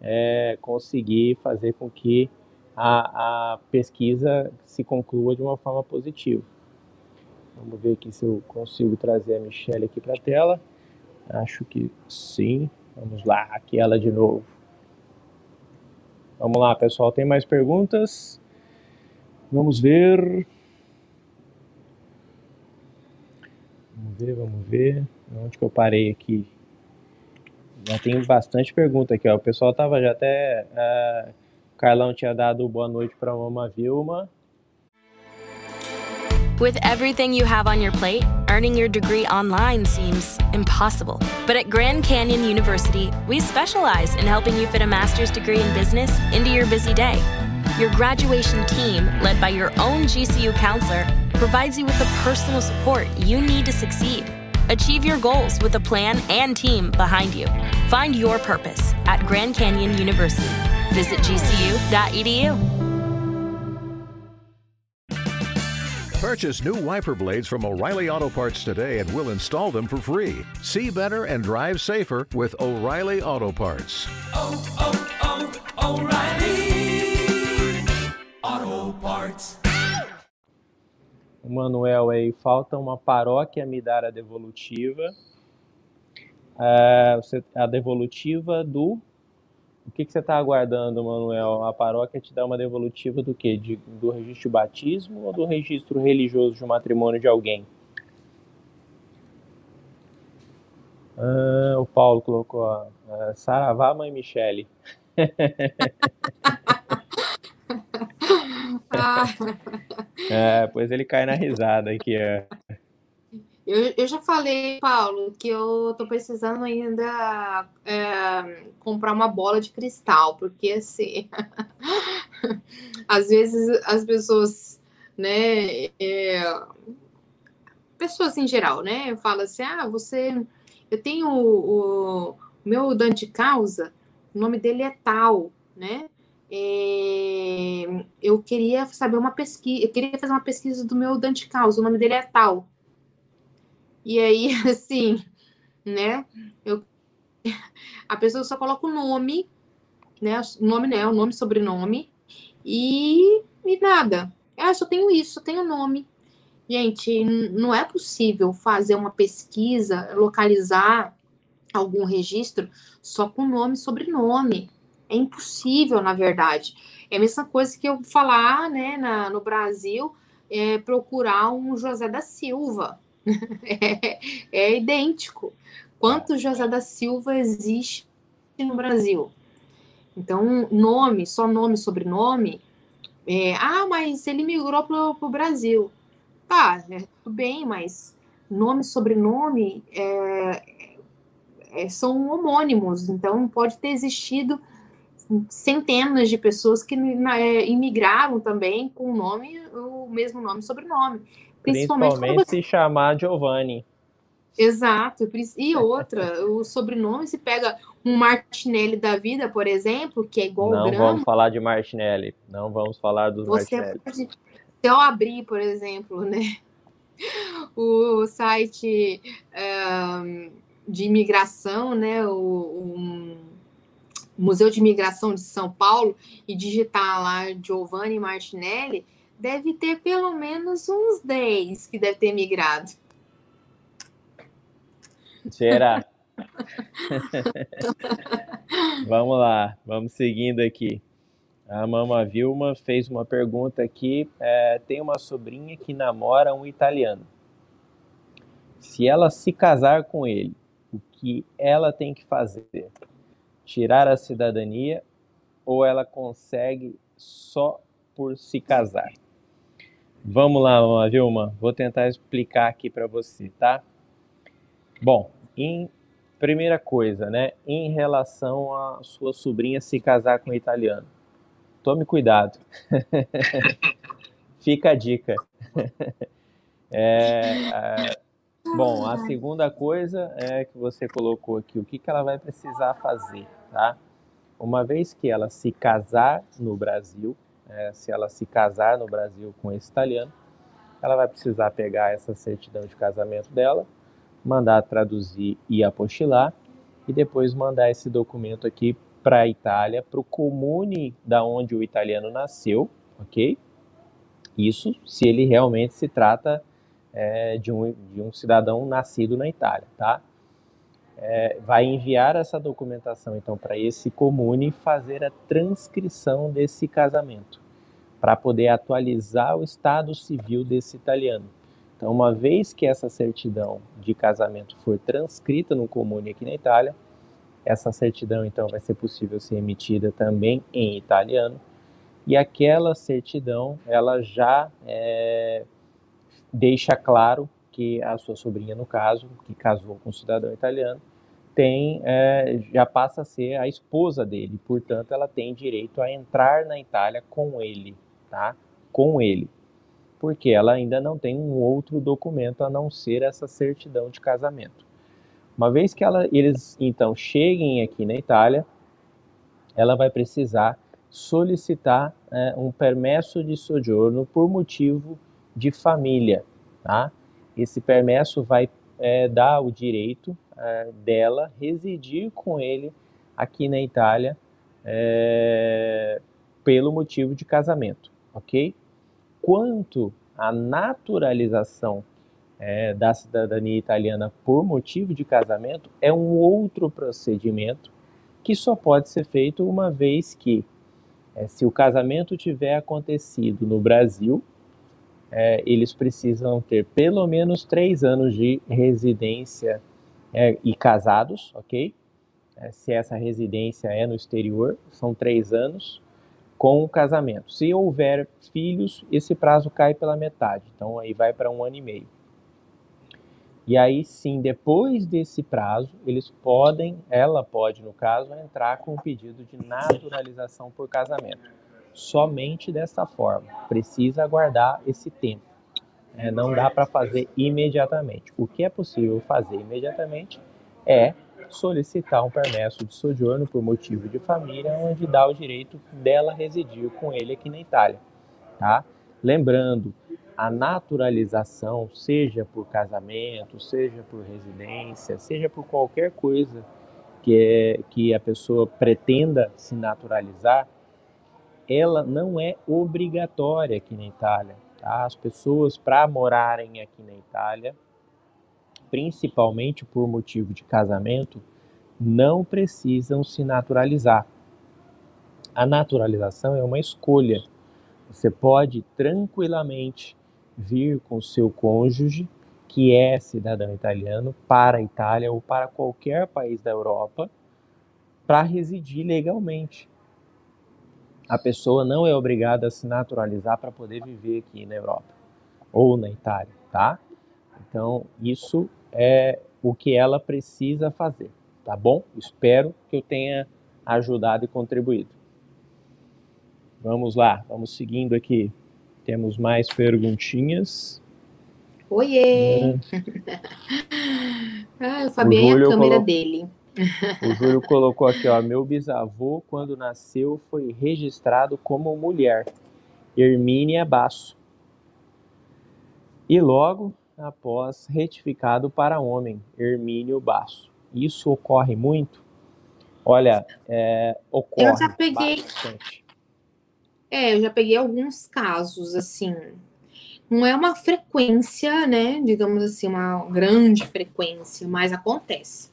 é, conseguir fazer com que a, a pesquisa se conclua de uma forma positiva. Vamos ver aqui se eu consigo trazer a Michelle aqui para a tela. Acho que sim. Vamos lá, aqui ela de novo. Vamos lá, pessoal. Tem mais perguntas? Vamos ver. Ver, vamos ver. Onde que eu parei aqui? Já tem bastante pergunta aqui, ó. O pessoal tava já até. Uh, o Carlão tinha dado boa noite para a Mama Vilma. With everything you have on your plate, earning your degree online seems impossible. But at Grand Canyon University, we specialize in helping you fit a master's degree in business into your busy day. Your graduation team, led by your own GCU counselor, provides you with the personal support you need to succeed. Achieve your goals with a plan and team behind you. Find your purpose at Grand Canyon University. Visit gcu.edu. Purchase new wiper blades from O'Reilly Auto Parts today and we'll install them for free. See better and drive safer with O'Reilly Auto Parts. Oh, oh, oh, O'Reilly Auto Parts. Manuel aí, falta uma paróquia me dar a devolutiva. Uh, a devolutiva do o que, que você está aguardando, Manuel? A paróquia te dá uma devolutiva do quê? De, do registro de batismo ou do registro religioso de matrimônio de alguém? Ah, o Paulo colocou, ó, ah, Saravá, mãe Michele. é, pois ele cai na risada aqui, ó. Eu, eu já falei, Paulo, que eu tô precisando ainda é, comprar uma bola de cristal, porque assim, às vezes as pessoas, né, é, pessoas em geral, né, falam assim, ah, você, eu tenho o, o meu Dante Causa, o nome dele é tal, né, é, eu queria saber uma pesquisa, eu queria fazer uma pesquisa do meu Dante Causa, o nome dele é tal. E aí, assim, né? Eu, a pessoa só coloca o nome, né? O nome, né? O nome, sobrenome e, e nada. Ah, só tenho isso, só tenho nome. Gente, não é possível fazer uma pesquisa, localizar algum registro só com nome e sobrenome. É impossível, na verdade. É a mesma coisa que eu falar, né, na, no Brasil, é, procurar um José da Silva. é, é idêntico. Quanto José da Silva existe no Brasil? Então, nome, só nome, sobrenome. É, ah, mas ele migrou para o Brasil. Tá, é, tudo bem, mas nome e sobrenome é, é, são homônimos, então pode ter existido centenas de pessoas que é, imigraram também com o nome, o mesmo nome e sobrenome. Principalmente, Principalmente se chamar Giovanni. Exato. E outra, o sobrenome, se pega um Martinelli da vida, por exemplo, que é igual Não grama, vamos falar de Martinelli. Não vamos falar dos você Martinelli. Pode, se eu abrir, por exemplo, né, o site um, de imigração, né, o, o, Museu de Imigração de São Paulo, e digitar lá Giovanni Martinelli, deve ter pelo menos uns 10 que deve ter migrado. Será? vamos lá, vamos seguindo aqui. A Mama Vilma fez uma pergunta aqui. É, tem uma sobrinha que namora um italiano. Se ela se casar com ele, o que ela tem que fazer? Tirar a cidadania ou ela consegue só por se casar? Vamos lá, Vilma. Vou tentar explicar aqui para você, tá? Bom, em primeira coisa, né, em relação a sua sobrinha se casar com um italiano, tome cuidado. Fica a dica. É, é, bom, a segunda coisa é que você colocou aqui, o que, que ela vai precisar fazer, tá? Uma vez que ela se casar no Brasil, é, se ela se casar no Brasil com esse italiano, ela vai precisar pegar essa certidão de casamento dela, mandar traduzir e apostilar, e depois mandar esse documento aqui para a Itália, para o comune da onde o italiano nasceu, ok? Isso se ele realmente se trata é, de, um, de um cidadão nascido na Itália, tá? É, vai enviar essa documentação então para esse comune fazer a transcrição desse casamento, para poder atualizar o estado civil desse italiano. Então, uma vez que essa certidão de casamento for transcrita no comune aqui na Itália, essa certidão então vai ser possível ser emitida também em italiano e aquela certidão ela já é, deixa claro que a sua sobrinha, no caso, que casou com um cidadão italiano, tem é, já passa a ser a esposa dele, portanto, ela tem direito a entrar na Itália com ele, tá? Com ele, porque ela ainda não tem um outro documento a não ser essa certidão de casamento. Uma vez que ela, eles então cheguem aqui na Itália, ela vai precisar solicitar é, um permesso de sojourno por motivo de família, tá? Esse permesso vai é, dar o direito é, dela residir com ele aqui na Itália é, pelo motivo de casamento, ok? Quanto à naturalização é, da cidadania italiana por motivo de casamento, é um outro procedimento que só pode ser feito uma vez que, se o casamento tiver acontecido no Brasil, é, eles precisam ter pelo menos três anos de residência é, e casados, ok? É, se essa residência é no exterior, são três anos com o casamento. Se houver filhos, esse prazo cai pela metade, então aí vai para um ano e meio. E aí sim, depois desse prazo, eles podem, ela pode, no caso, entrar com um pedido de naturalização por casamento somente dessa forma. Precisa aguardar esse tempo. É, não dá para fazer imediatamente. O que é possível fazer imediatamente é solicitar um permesso de sojourno por motivo de família, onde dá o direito dela residir com ele aqui na Itália. Tá? Lembrando, a naturalização, seja por casamento, seja por residência, seja por qualquer coisa que, é, que a pessoa pretenda se naturalizar, ela não é obrigatória aqui na Itália. Tá? As pessoas, para morarem aqui na Itália, principalmente por motivo de casamento, não precisam se naturalizar. A naturalização é uma escolha. Você pode tranquilamente vir com seu cônjuge, que é cidadão italiano, para a Itália ou para qualquer país da Europa, para residir legalmente a pessoa não é obrigada a se naturalizar para poder viver aqui na Europa ou na Itália, tá? Então, isso é o que ela precisa fazer, tá bom? Espero que eu tenha ajudado e contribuído. Vamos lá, vamos seguindo aqui. Temos mais perguntinhas. Oiê! Hum. ah, o Fabiano é a câmera dele. O Júlio colocou aqui, ó, meu bisavô, quando nasceu, foi registrado como mulher, Hermínia Basso. E logo após, retificado para homem, Hermínio Basso. Isso ocorre muito? Olha, é, ocorre Eu já peguei... Bastante. É, eu já peguei alguns casos, assim, não é uma frequência, né? Digamos assim, uma grande frequência, mas acontece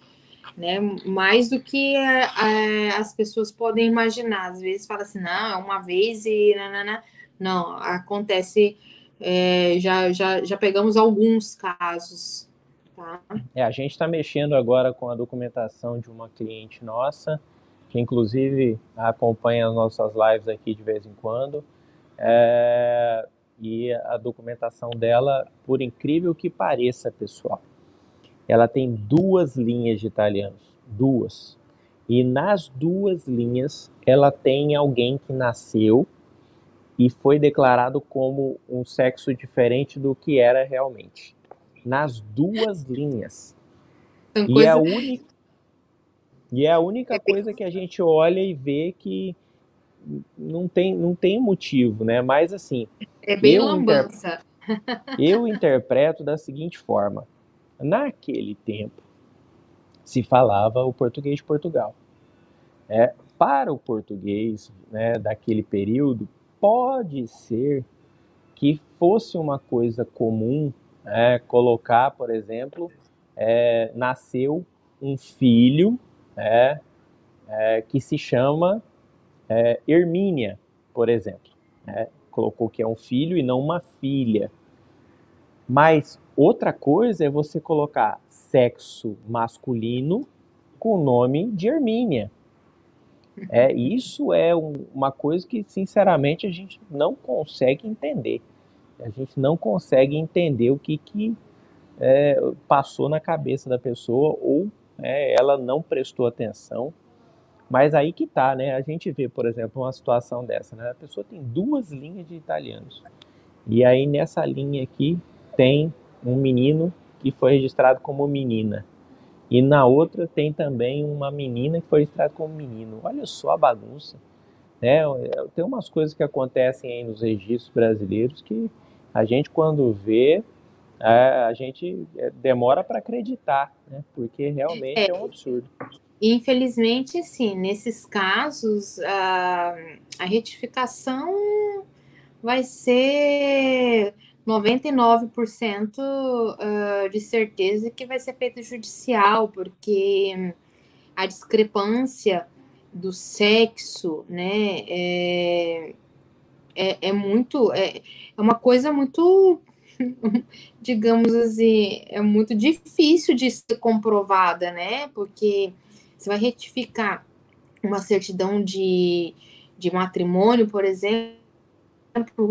né? Mais do que é, é, as pessoas podem imaginar. Às vezes fala assim, não, é uma vez e nanana. não, acontece. É, já, já, já pegamos alguns casos. Tá? É, a gente está mexendo agora com a documentação de uma cliente nossa, que inclusive acompanha as nossas lives aqui de vez em quando. É, E a documentação dela, por incrível que pareça, pessoal, ela tem duas linhas de italianos, duas. E nas duas linhas, ela tem alguém que nasceu e foi declarado como um sexo diferente do que era realmente. Nas duas linhas. Tem E coisa- é a única e é a única coisa que a gente olha e vê que não tem, não tem motivo, né? Mas assim, É bem eu, inter- lambança. eu interpreto da seguinte forma: naquele tempo se falava o português de Portugal. É, para o português né, daquele período, pode ser que fosse uma coisa comum é, colocar, por exemplo, é, nasceu um filho é, é, que se chama é, Hermínia, por exemplo. né? Colocou que é um filho e não uma filha. Mas outra coisa é você colocar sexo masculino com o nome de Hermínia. É, isso é um- uma coisa que, sinceramente, a gente não consegue entender. A gente não consegue entender o que, que é, passou na cabeça da pessoa ou é, ela não prestou atenção. Mas aí que tá, né? A gente vê, por exemplo, uma situação dessa, né? A pessoa tem duas linhas de italianos. E aí nessa linha aqui tem um menino que foi registrado como menina. E na outra tem também uma menina que foi registrada como menino. Olha só a bagunça. Né? Tem umas coisas que acontecem aí nos registros brasileiros que a gente quando vê, é, a gente é, demora para acreditar, né? Porque realmente é, É. um absurdo. Infelizmente, assim, nesses casos, a, a retificação vai ser 99% ah, de certeza que vai ser feita judicial, porque a discrepância do sexo, né, é, é, é muito, é, é uma coisa muito, digamos assim, é muito difícil de ser comprovada, né, porque você vai retificar uma certidão de, de matrimônio, por exemplo,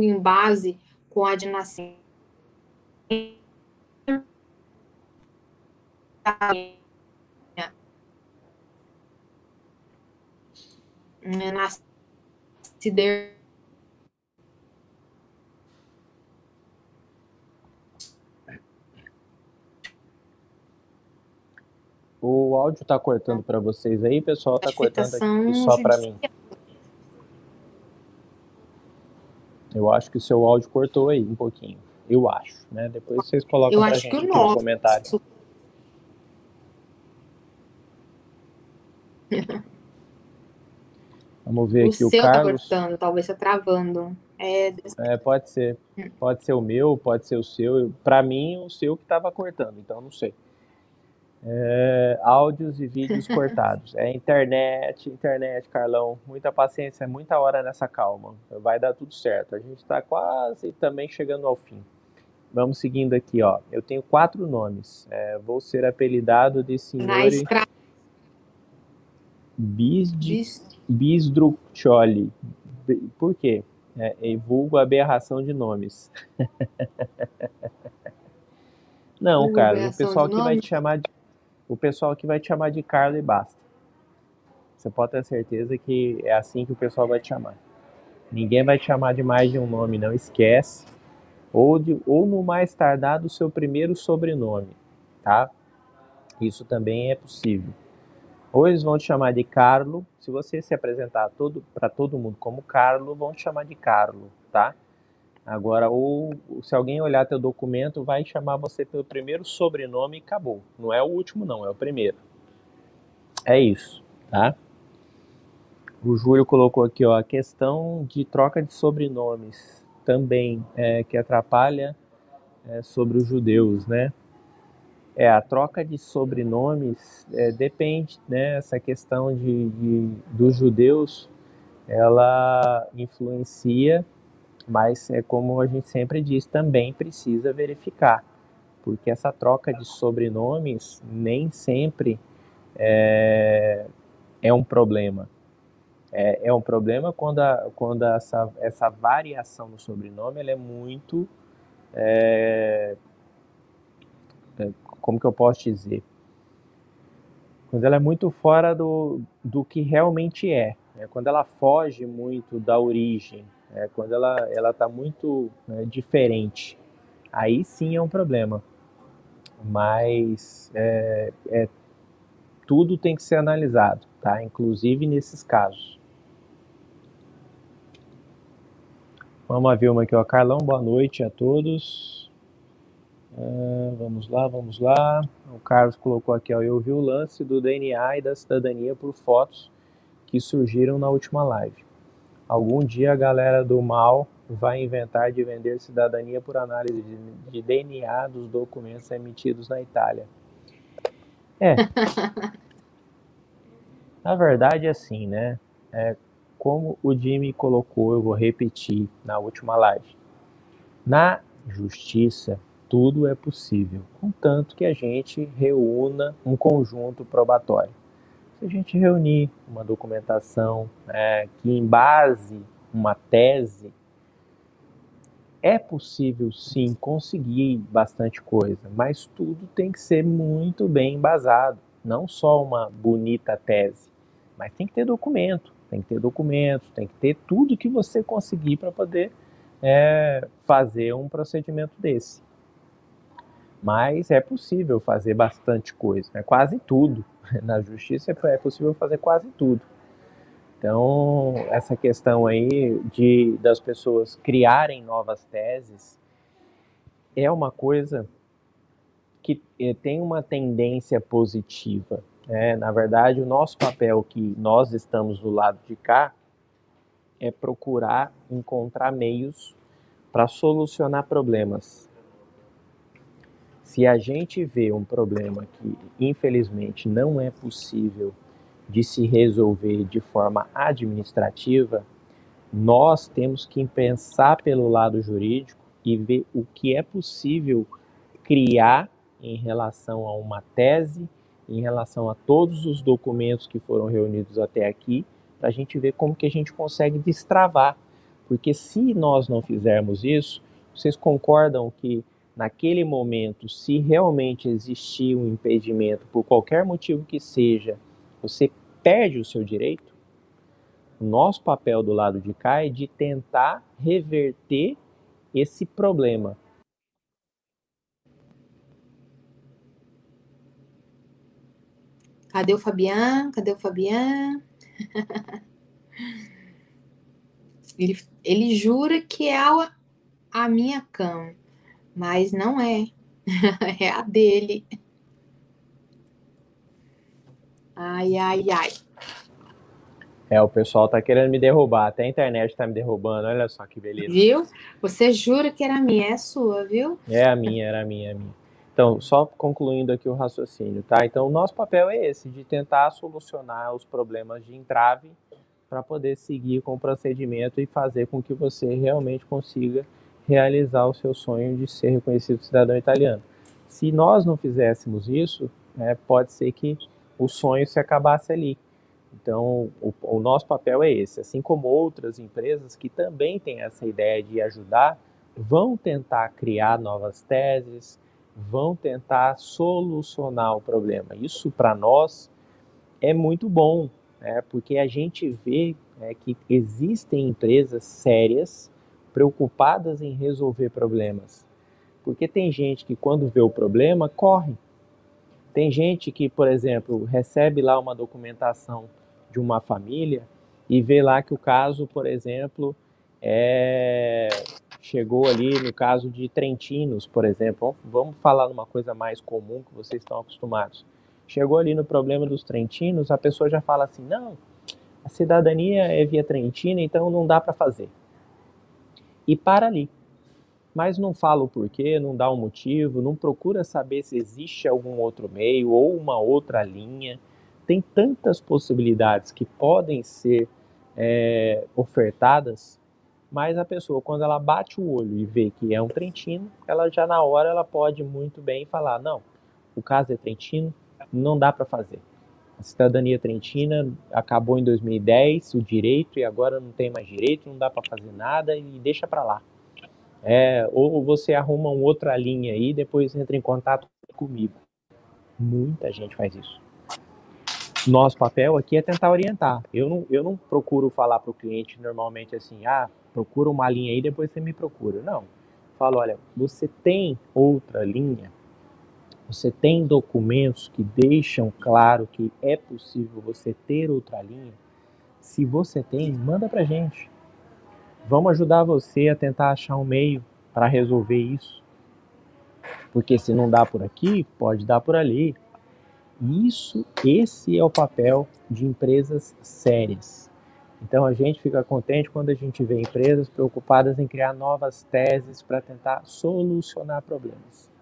em base com a de nascimento. Nascida O áudio tá cortando para vocês aí, pessoal, tá cortando aqui só para mim. judicial. Eu acho que o seu áudio cortou aí um pouquinho. Eu acho, né? Depois vocês colocam Eu acho gente que o aqui no nosso. comentário. Vamos ver O aqui o seu tá Carlos. cortando, talvez tá travando. É, É, pode ser. Pode ser o meu, pode ser o seu. Para mim, o seu que estava cortando, então não sei. É, áudios e vídeos cortados. É internet, internet, Carlão. Muita paciência, muita hora nessa calma. Vai dar tudo certo. A gente está quase também chegando ao fim. Vamos seguindo aqui, ó. Eu tenho quatro nomes. É, vou ser apelidado de na Signore estrada. Bisdi, Bisdruccioli. B- Por quê? É, é vulgo aberração de nomes. Não, cara, o pessoal que vai te chamar de, o pessoal que vai te chamar de Carlo e basta. Você pode ter certeza que é assim que o pessoal vai te chamar. Ninguém vai te chamar de mais de um nome, não esquece. Ou, de, ou no mais tardar do seu primeiro sobrenome, tá? Isso também é possível. Ou eles vão te chamar de Carlo. Se você se apresentar para todo mundo como Carlo, vão te chamar de Carlo, tá? Agora, ou se alguém olhar teu documento, vai chamar você pelo primeiro sobrenome e acabou. Não é o último, não, é o primeiro. É isso, tá? O Júlio colocou aqui, ó, a questão de troca de sobrenomes também é, que atrapalha é, sobre os judeus, né? É, a troca de sobrenomes é, depende, né? Essa questão de, de- dos judeus, ela influencia, mas é como a gente sempre diz, também precisa verificar, porque essa troca de sobrenomes nem sempre é, é um problema. É, é um problema quando, a, quando essa, essa variação no sobrenome ela é muito. É, é, como que eu posso dizer? Quando ela é muito fora do, do que realmente é. Né? Quando ela foge muito da origem. Né? Quando ela está muito né, diferente. Aí sim é um problema. Mas é, é, tudo tem que ser analisado, tá? Inclusive nesses casos. Vamos a Vilma aqui, ó. Carlão, boa noite a todos. Uh, vamos lá, vamos lá. O Carlos colocou aqui, ó. Eu vi o lance do DNA e da cidadania por fotos que surgiram na última live. Algum dia a galera do mal vai inventar de vender cidadania por análise de, DNA dos documentos emitidos na Itália. É. na verdade, é assim, né? É, como o Jimmy colocou, eu vou repetir na última live. Na justiça, tudo é possível, contanto que a gente reúna um conjunto probatório. A gente reunir uma documentação é, que embase uma tese, é possível sim conseguir bastante coisa, mas tudo tem que ser muito bem embasado, não só uma bonita tese, mas tem que ter documento tem que ter documentos, tem que ter tudo que você conseguir para poder é, fazer um procedimento desse. Mas é possível fazer bastante coisa, é quase tudo. Na justiça é possível fazer quase tudo. Então, essa questão aí de das pessoas criarem novas teses é uma coisa que eh, tem uma tendência positiva. É, na verdade, o nosso papel que nós estamos do lado de cá é procurar encontrar meios para solucionar problemas. Se a gente vê um problema que, infelizmente, não é possível de se resolver de forma administrativa, nós temos que pensar pelo lado jurídico e ver o que é possível criar em relação a uma tese em relação a todos os documentos que foram reunidos até aqui, para a gente ver como que a gente consegue destravar. Porque se nós não fizermos isso, vocês concordam que naquele momento, se realmente existir um impedimento, por qualquer motivo que seja, você perde o seu direito? O nosso papel do lado de cá é de tentar reverter esse problema. Cadê o Fabian? Cadê o Fabian? ele, ele jura que é a, a minha cama, mas não é. é a dele. Ai, ai, ai. É, o pessoal tá querendo me derrubar, até a internet tá me derrubando, olha só que beleza. Viu? Você jura que era minha, é sua, viu? É a minha, era a minha, é a minha. Então, só concluindo aqui o raciocínio, tá? Então, o nosso papel é esse, de tentar solucionar os problemas de entrave para poder seguir com o procedimento e fazer com que você realmente consiga realizar o seu sonho de ser reconhecido cidadão italiano. Se nós não fizéssemos isso, né, pode ser que o sonho se acabasse ali. Então, o, o nosso papel é esse. Assim como outras empresas que também têm essa ideia de ajudar, vão tentar criar novas teses, vão tentar solucionar o problema. Isso para nós é muito bom, né? porque a gente vê né, que existem empresas sérias preocupadas em resolver problemas. Porque tem gente que quando vê o problema corre. Tem gente que, por exemplo, recebe lá uma documentação de uma família e vê lá que o caso, por exemplo, é, chegou ali no caso de Trentinos, por exemplo. Vamos falar numa coisa mais comum que vocês estão acostumados. Chegou ali no problema dos Trentinos, a pessoa já fala assim: não, a cidadania é via Trentina, então não dá para fazer. E para ali. Mas não fala o porquê, não dá um motivo, não procura saber se existe algum outro meio ou uma outra linha. Tem tantas possibilidades que podem ser é, ofertadas mas a pessoa, quando ela bate o olho e vê que é um trentino, ela já na hora ela pode muito bem falar: não, o caso é trentino, não dá para fazer. A cidadania trentina acabou em 2010, o direito, e agora não tem mais direito, não dá para fazer nada e deixa para lá. É, ou você arruma uma outra linha aí, depois entra em contato comigo. Muita gente faz isso. Nosso papel aqui é tentar orientar. Eu não, eu não procuro falar para o cliente normalmente assim, ah, procura uma linha aí, depois você me procura. Não. Falo, olha, você tem outra linha? Você tem documentos que deixam claro que é possível você ter outra linha? Se você tem, manda para gente. Vamos ajudar você a tentar achar um meio para resolver isso. Porque se não dá por aqui, pode dar por ali. Isso, esse é o papel de empresas sérias. Então a gente fica contente quando a gente vê empresas preocupadas em criar novas teses para tentar solucionar problemas.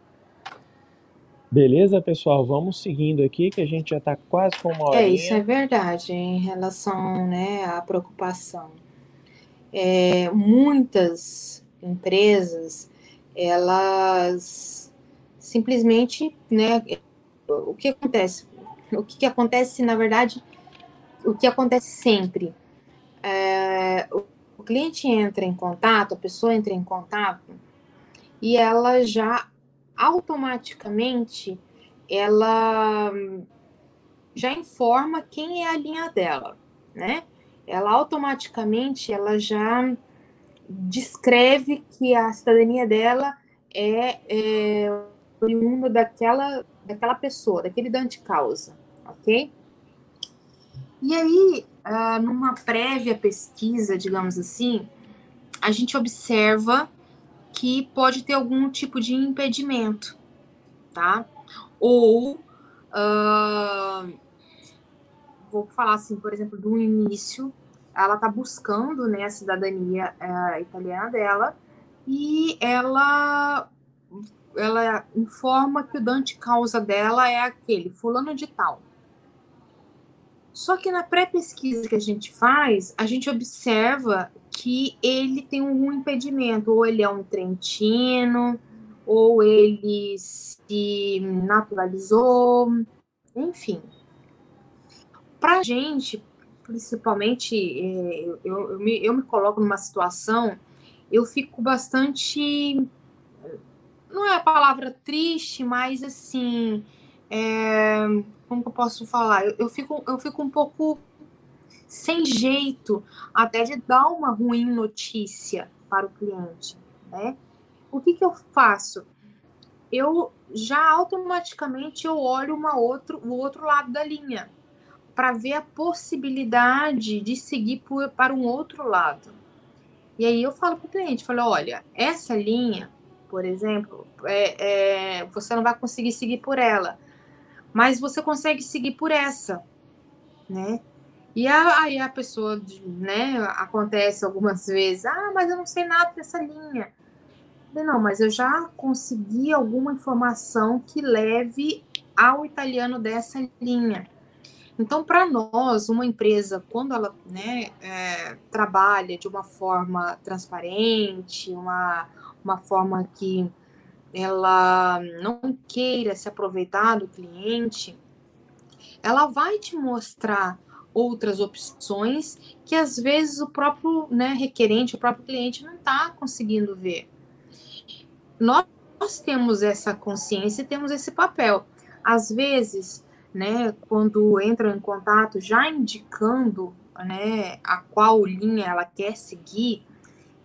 Beleza, pessoal? Vamos seguindo aqui que a gente já está quase com uma hora. É, isso é verdade em relação né, à preocupação. É, muitas empresas, elas simplesmente, né, o que acontece? O que, que acontece, na verdade, o que acontece sempre? É, o, o cliente entra em contato, a pessoa entra em contato e ela já automaticamente ela já informa quem é a linha dela, né? Ela automaticamente ela já descreve que a cidadania dela é, é oriunda daquela daquela pessoa, daquele dante causa, ok? E aí, uh, numa prévia pesquisa, digamos assim, a gente observa que pode ter algum tipo de impedimento, tá? Ou, uh, vou falar assim, por exemplo, do início, ela tá buscando né, a cidadania uh, italiana dela e ela ela informa que o Dante causa dela é aquele, fulano de tal. Só que na pré-pesquisa que a gente faz, a gente observa que ele tem um impedimento, ou ele é um trentino, ou ele se naturalizou, enfim. Para a gente, principalmente, é, eu, eu, me, eu me coloco numa situação, eu fico bastante não é a palavra triste, mas assim, é, como eu posso falar? Eu, eu, fico, eu fico um pouco sem jeito até de dar uma ruim notícia para o cliente, né? O que, que eu faço? Eu já automaticamente eu olho uma outro, o outro lado da linha para ver a possibilidade de seguir por, para um outro lado. E aí eu falo para o cliente, falo, olha, essa linha por exemplo, é, é, você não vai conseguir seguir por ela, mas você consegue seguir por essa, né? E aí a pessoa, né, acontece algumas vezes, ah, mas eu não sei nada dessa linha. Não, mas eu já consegui alguma informação que leve ao italiano dessa linha. Então, para nós, uma empresa, quando ela né, é, trabalha de uma forma transparente, uma, uma forma que ela não queira se aproveitar do cliente, ela vai te mostrar outras opções que às vezes o próprio né, requerente, o próprio cliente não está conseguindo ver. Nós, nós temos essa consciência e temos esse papel. Às vezes, né, quando entram em contato já indicando né, a qual linha ela quer seguir,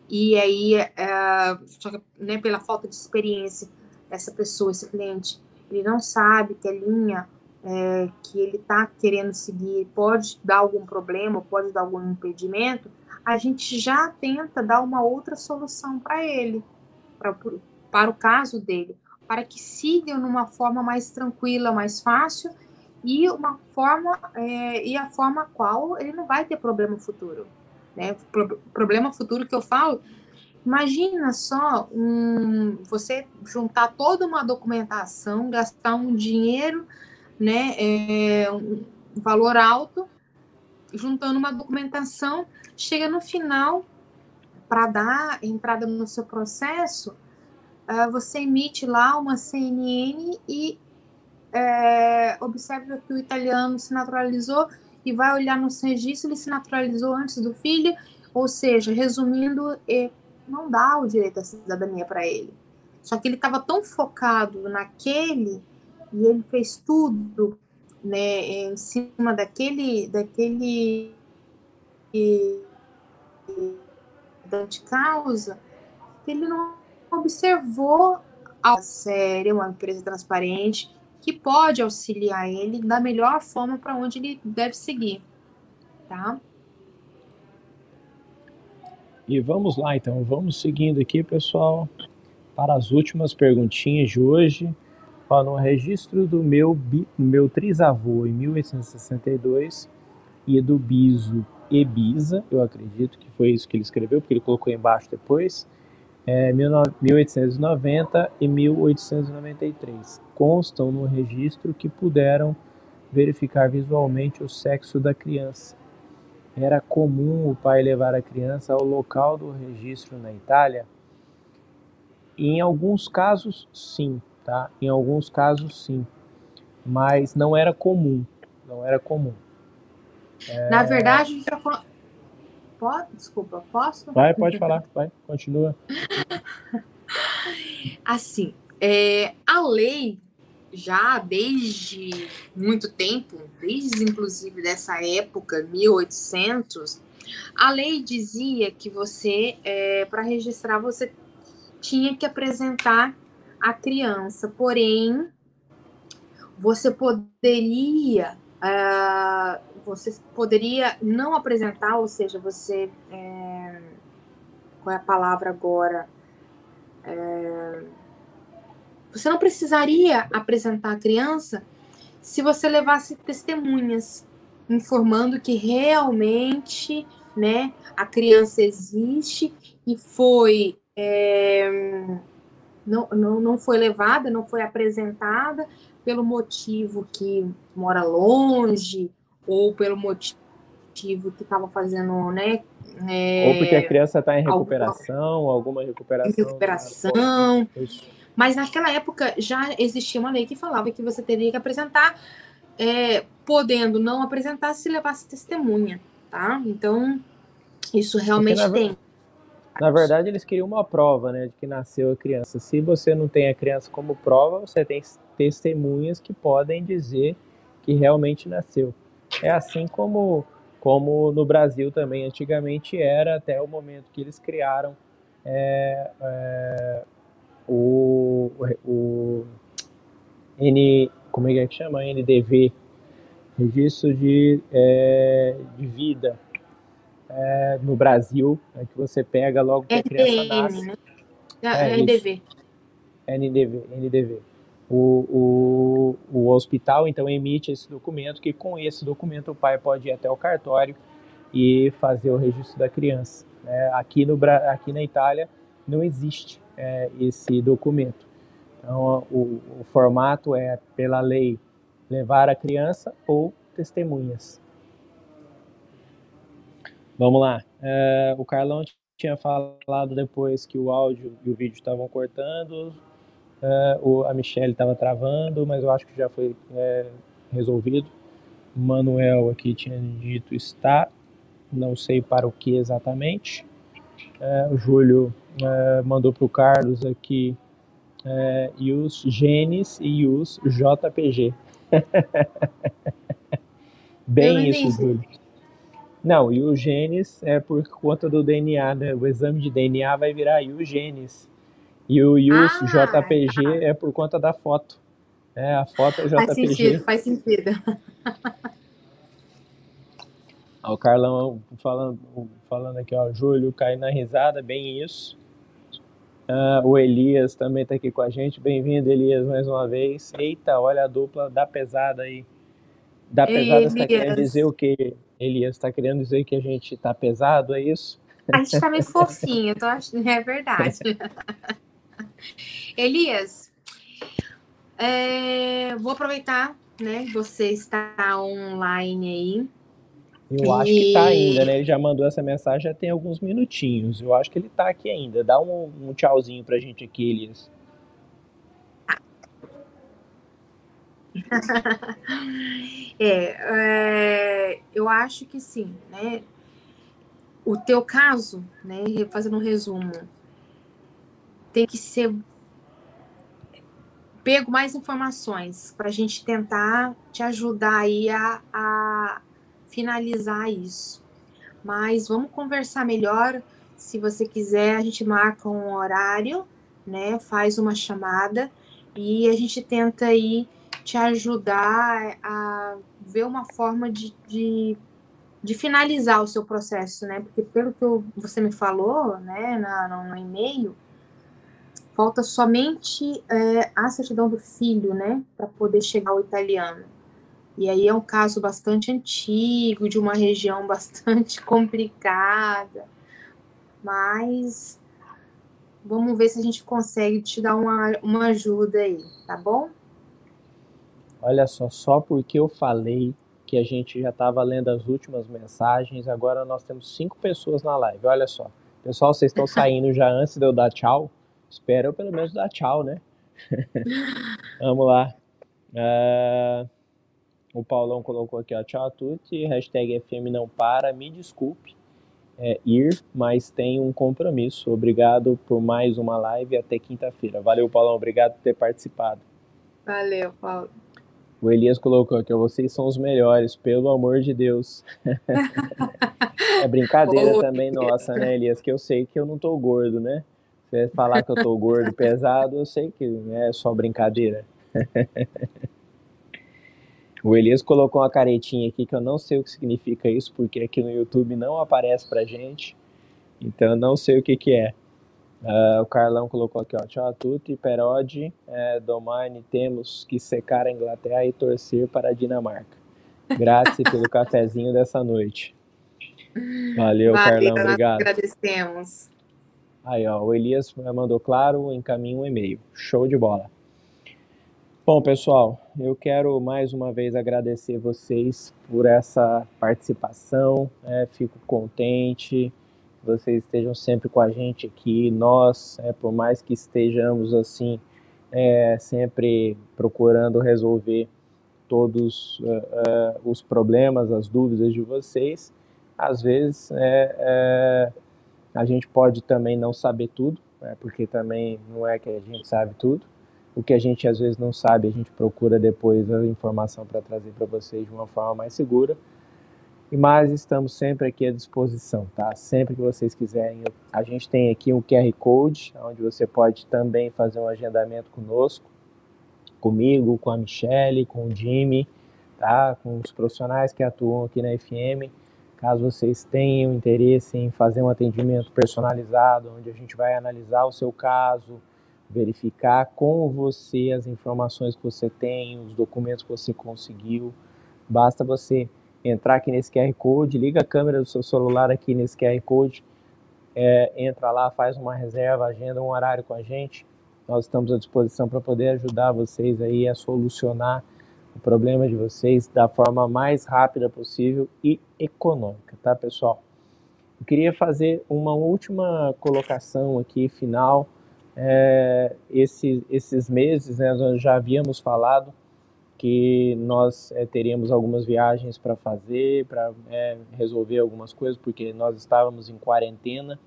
e aí, é, só que, né, pela falta de experiência, essa pessoa, esse cliente, ele não sabe que a linha é, que ele está querendo seguir pode dar algum problema, pode dar algum impedimento, a gente já tenta dar uma outra solução para ele, pra, para o caso dele, para que siga numa forma mais tranquila, mais fácil e uma forma é, e a forma qual ele não vai ter problema futuro. Né? Pro, problema futuro que eu falo, imagina só um, você juntar toda uma documentação, gastar um dinheiro, né, é, um valor alto, juntando uma documentação, chega no final, para dar entrada no seu processo, uh, você emite lá uma CNN e é, observa que o italiano se naturalizou e vai olhar no registro, ele se naturalizou antes do filho, ou seja, resumindo, não dá o direito à cidadania para ele. Só que ele estava tão focado naquele e ele fez tudo né, em cima daquele, daquele da causa que ele não observou a séria, uma empresa transparente, que pode auxiliar ele da melhor forma para onde ele deve seguir, tá? E vamos lá, então, vamos seguindo aqui, pessoal, para as últimas perguntinhas de hoje. Ó, no registro do meu, meu trisavô em 1862 e do biso Ebisa, eu acredito que foi isso que ele escreveu, porque ele colocou embaixo depois, é, 1890 e 1893. Constam no registro que puderam verificar visualmente o sexo da criança. Era comum o pai levar a criança ao local do registro na Itália? Em alguns casos, sim, tá? Em alguns casos, sim. Mas não era comum, não era comum. É... Na verdade, a gente tá falando... Pode? Desculpa, posso? Vai, pode falar, vai, continua. Assim, é, a lei já desde muito tempo, desde inclusive dessa época, 1800, a lei dizia que você, é, para registrar, você tinha que apresentar a criança, porém, você poderia uh, você poderia não apresentar, ou seja, você. É, qual é a palavra agora? É, você não precisaria apresentar a criança se você levasse testemunhas informando que realmente né, a criança existe e foi. É, não, não, não foi levada, não foi apresentada pelo motivo que mora longe ou pelo motivo que estava fazendo, né? É, ou porque a criança está em recuperação, alguma, alguma recuperação. Recuperação. Mas naquela época já existia uma lei que falava que você teria que apresentar, é, podendo não apresentar se levasse testemunha, tá? Então, isso realmente na, tem. Na verdade, eles queriam uma prova, né, de que nasceu a criança. Se você não tem a criança como prova, você tem testemunhas que podem dizer que realmente nasceu. É assim como, como no Brasil também antigamente era, até o momento que eles criaram é, é, o, o N, como é que chama? NDV, Registro de, é, de Vida é, no Brasil, é que você pega logo que a criança nasce. É, NDV. NDV, NDV o, o, o hospital então emite esse documento, que com esse documento o pai pode ir até o cartório e fazer o registro da criança. É, aqui, no, aqui na Itália não existe é, esse documento. Então, o, o, formato é, pela lei, levar a criança ou testemunhas. Vamos lá. É, o Carlão tinha falado depois que o áudio e o vídeo estavam cortando. Uh, o, a Michelle estava travando, mas eu acho que já foi é, resolvido. O Manuel aqui tinha dito está, não sei para o que exatamente. Uh, o Júlio uh, mandou para o Carlos aqui e os genes e os JPG. Bem isso, Júlio. Não, e os genes é por conta do DNA, né? O exame de DNA vai virar e os genes. E o ah, JPG tá. é por conta da foto. É, a foto é JPG. Faz sentido, faz sentido. o Carlão falando, falando aqui, ó, Júlio cai na risada, bem isso. Uh, o Elias também está aqui com a gente. Bem-vindo, Elias, mais uma vez. Eita, olha a dupla da pesada aí. Da pesada está querendo dizer o que, Elias? Está querendo dizer que a gente está pesado, é isso? A gente está meio fofinho, tô achando, é verdade. Elias, é, vou aproveitar, né? Você está online aí. Eu acho que tá ainda, né? Ele já mandou essa mensagem já tem alguns minutinhos. Eu acho que ele tá aqui ainda. Dá um, um tchauzinho pra gente aqui, Elias. é, é, eu acho que sim, né? O teu caso, né, fazendo um resumo, tem que ser pego mais informações para a gente tentar te ajudar aí a, a finalizar isso. Mas vamos conversar melhor. Se você quiser, a gente marca um horário, né? Faz uma chamada e a gente tenta aí te ajudar a ver uma forma de, de, de finalizar o seu processo, né? Porque pelo que você me falou, né, no, no e-mail, falta somente é, a certidão do filho, né, para poder chegar ao italiano. E aí é um caso bastante antigo, de uma região bastante complicada, mas vamos ver se a gente consegue te dar uma, uma ajuda aí, tá bom? Olha só, só porque eu falei que a gente já estava lendo as últimas mensagens, agora nós temos cinco pessoas na live. Olha só, pessoal, vocês estão saindo já antes de eu dar tchau? Espero eu pelo menos dar tchau, né? Vamos lá. Uh, o Paulão colocou aqui, ó, tchau a tutti, hashtag FM não para, me desculpe é, ir, mas tem um compromisso. Obrigado por mais uma live até quinta-feira. Valeu, Paulão, obrigado por ter participado. Valeu, Paulo. O Elias colocou aqui, vocês são os melhores, pelo amor de Deus. é brincadeira também nossa, né, Elias? Que eu sei que eu não tô gordo, né? Você falar que eu tô gordo, pesado, eu sei que é só brincadeira. o Elias colocou uma caretinha aqui que eu não sei o que significa isso, porque aqui no YouTube não aparece pra gente. Então eu não sei o que que é. Uh, o Carlão colocou aqui, ó, tchau a tutti, Perode, é, domani, temos que secar a Inglaterra e torcer para a Dinamarca. Graças pelo cafezinho dessa noite. Valeu, Valeu Carlão, obrigado. agradecemos. Aí, ó, o Elias mandou claro, encaminha um e-mail. Show de bola. Bom, pessoal, eu quero mais uma vez agradecer vocês por essa participação. É, fico contente que vocês estejam sempre com a gente aqui. Nós, é, por mais que estejamos assim, é, sempre procurando resolver todos uh, uh, os problemas, as dúvidas de vocês, às vezes é, é a gente pode também não saber tudo, né, porque também não é que a gente sabe tudo. O que a gente às vezes não sabe, a gente procura depois a informação para trazer para vocês de uma forma mais segura. Mas estamos sempre aqui à disposição, tá? Sempre que vocês quiserem. A gente tem aqui um QR Code, onde você pode também fazer um agendamento conosco, comigo, com a Michelle, com o Jimmy, tá? Com os profissionais que atuam aqui na FM Caso vocês tenham interesse em fazer um atendimento personalizado, onde a gente vai analisar o seu caso, verificar com você as informações que você tem, os documentos que você conseguiu, basta você entrar aqui nesse QR Code, liga a câmera do seu celular aqui nesse QR Code, é, entra lá, faz uma reserva, agenda um horário com a gente. Nós estamos à disposição para poder ajudar vocês aí a solucionar o problema de vocês da forma mais rápida possível e econômica, tá, pessoal? Eu queria fazer uma última colocação aqui, final. É, esse, esses meses, né, nós já havíamos falado que nós é, teríamos algumas viagens para fazer, para é, resolver algumas coisas, porque nós estávamos em quarentena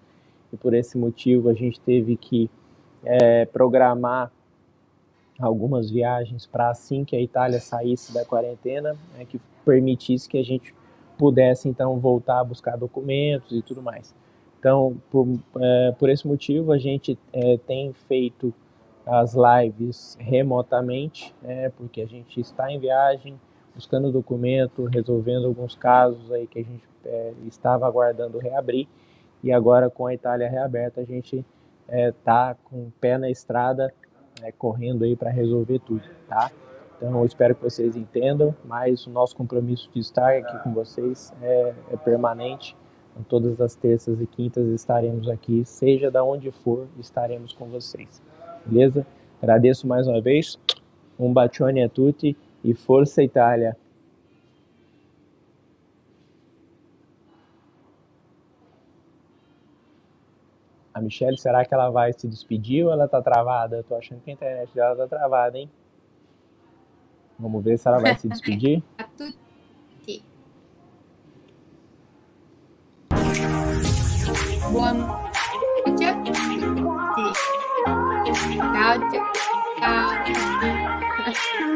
e por esse motivo a gente teve que é, programar algumas viagens para assim que a Itália saísse da quarentena, né, que permitisse que a gente pudesse então voltar a buscar documentos e tudo mais. Então, por, é, por esse motivo, a gente é, tem feito as lives remotamente, né, porque a gente está em viagem, buscando documento, resolvendo alguns casos aí que a gente é, estava aguardando reabrir, e agora com a Itália reaberta, a gente está com o pé na estrada né, correndo aí para resolver tudo, tá? Então eu espero que vocês entendam, mas o nosso compromisso de estar aqui com vocês é, é permanente. Então, todas as terças e quintas estaremos aqui, seja da onde for, estaremos com vocês. Beleza? Agradeço mais uma vez. Um bacione a tutti e força Itália! Michelle, será que ela vai se despedir ou ela tá travada? Eu tô achando que a internet dela tá travada, hein? Vamos ver se ela vai se despedir. Tá Boa noite. Tchau,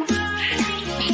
tchau.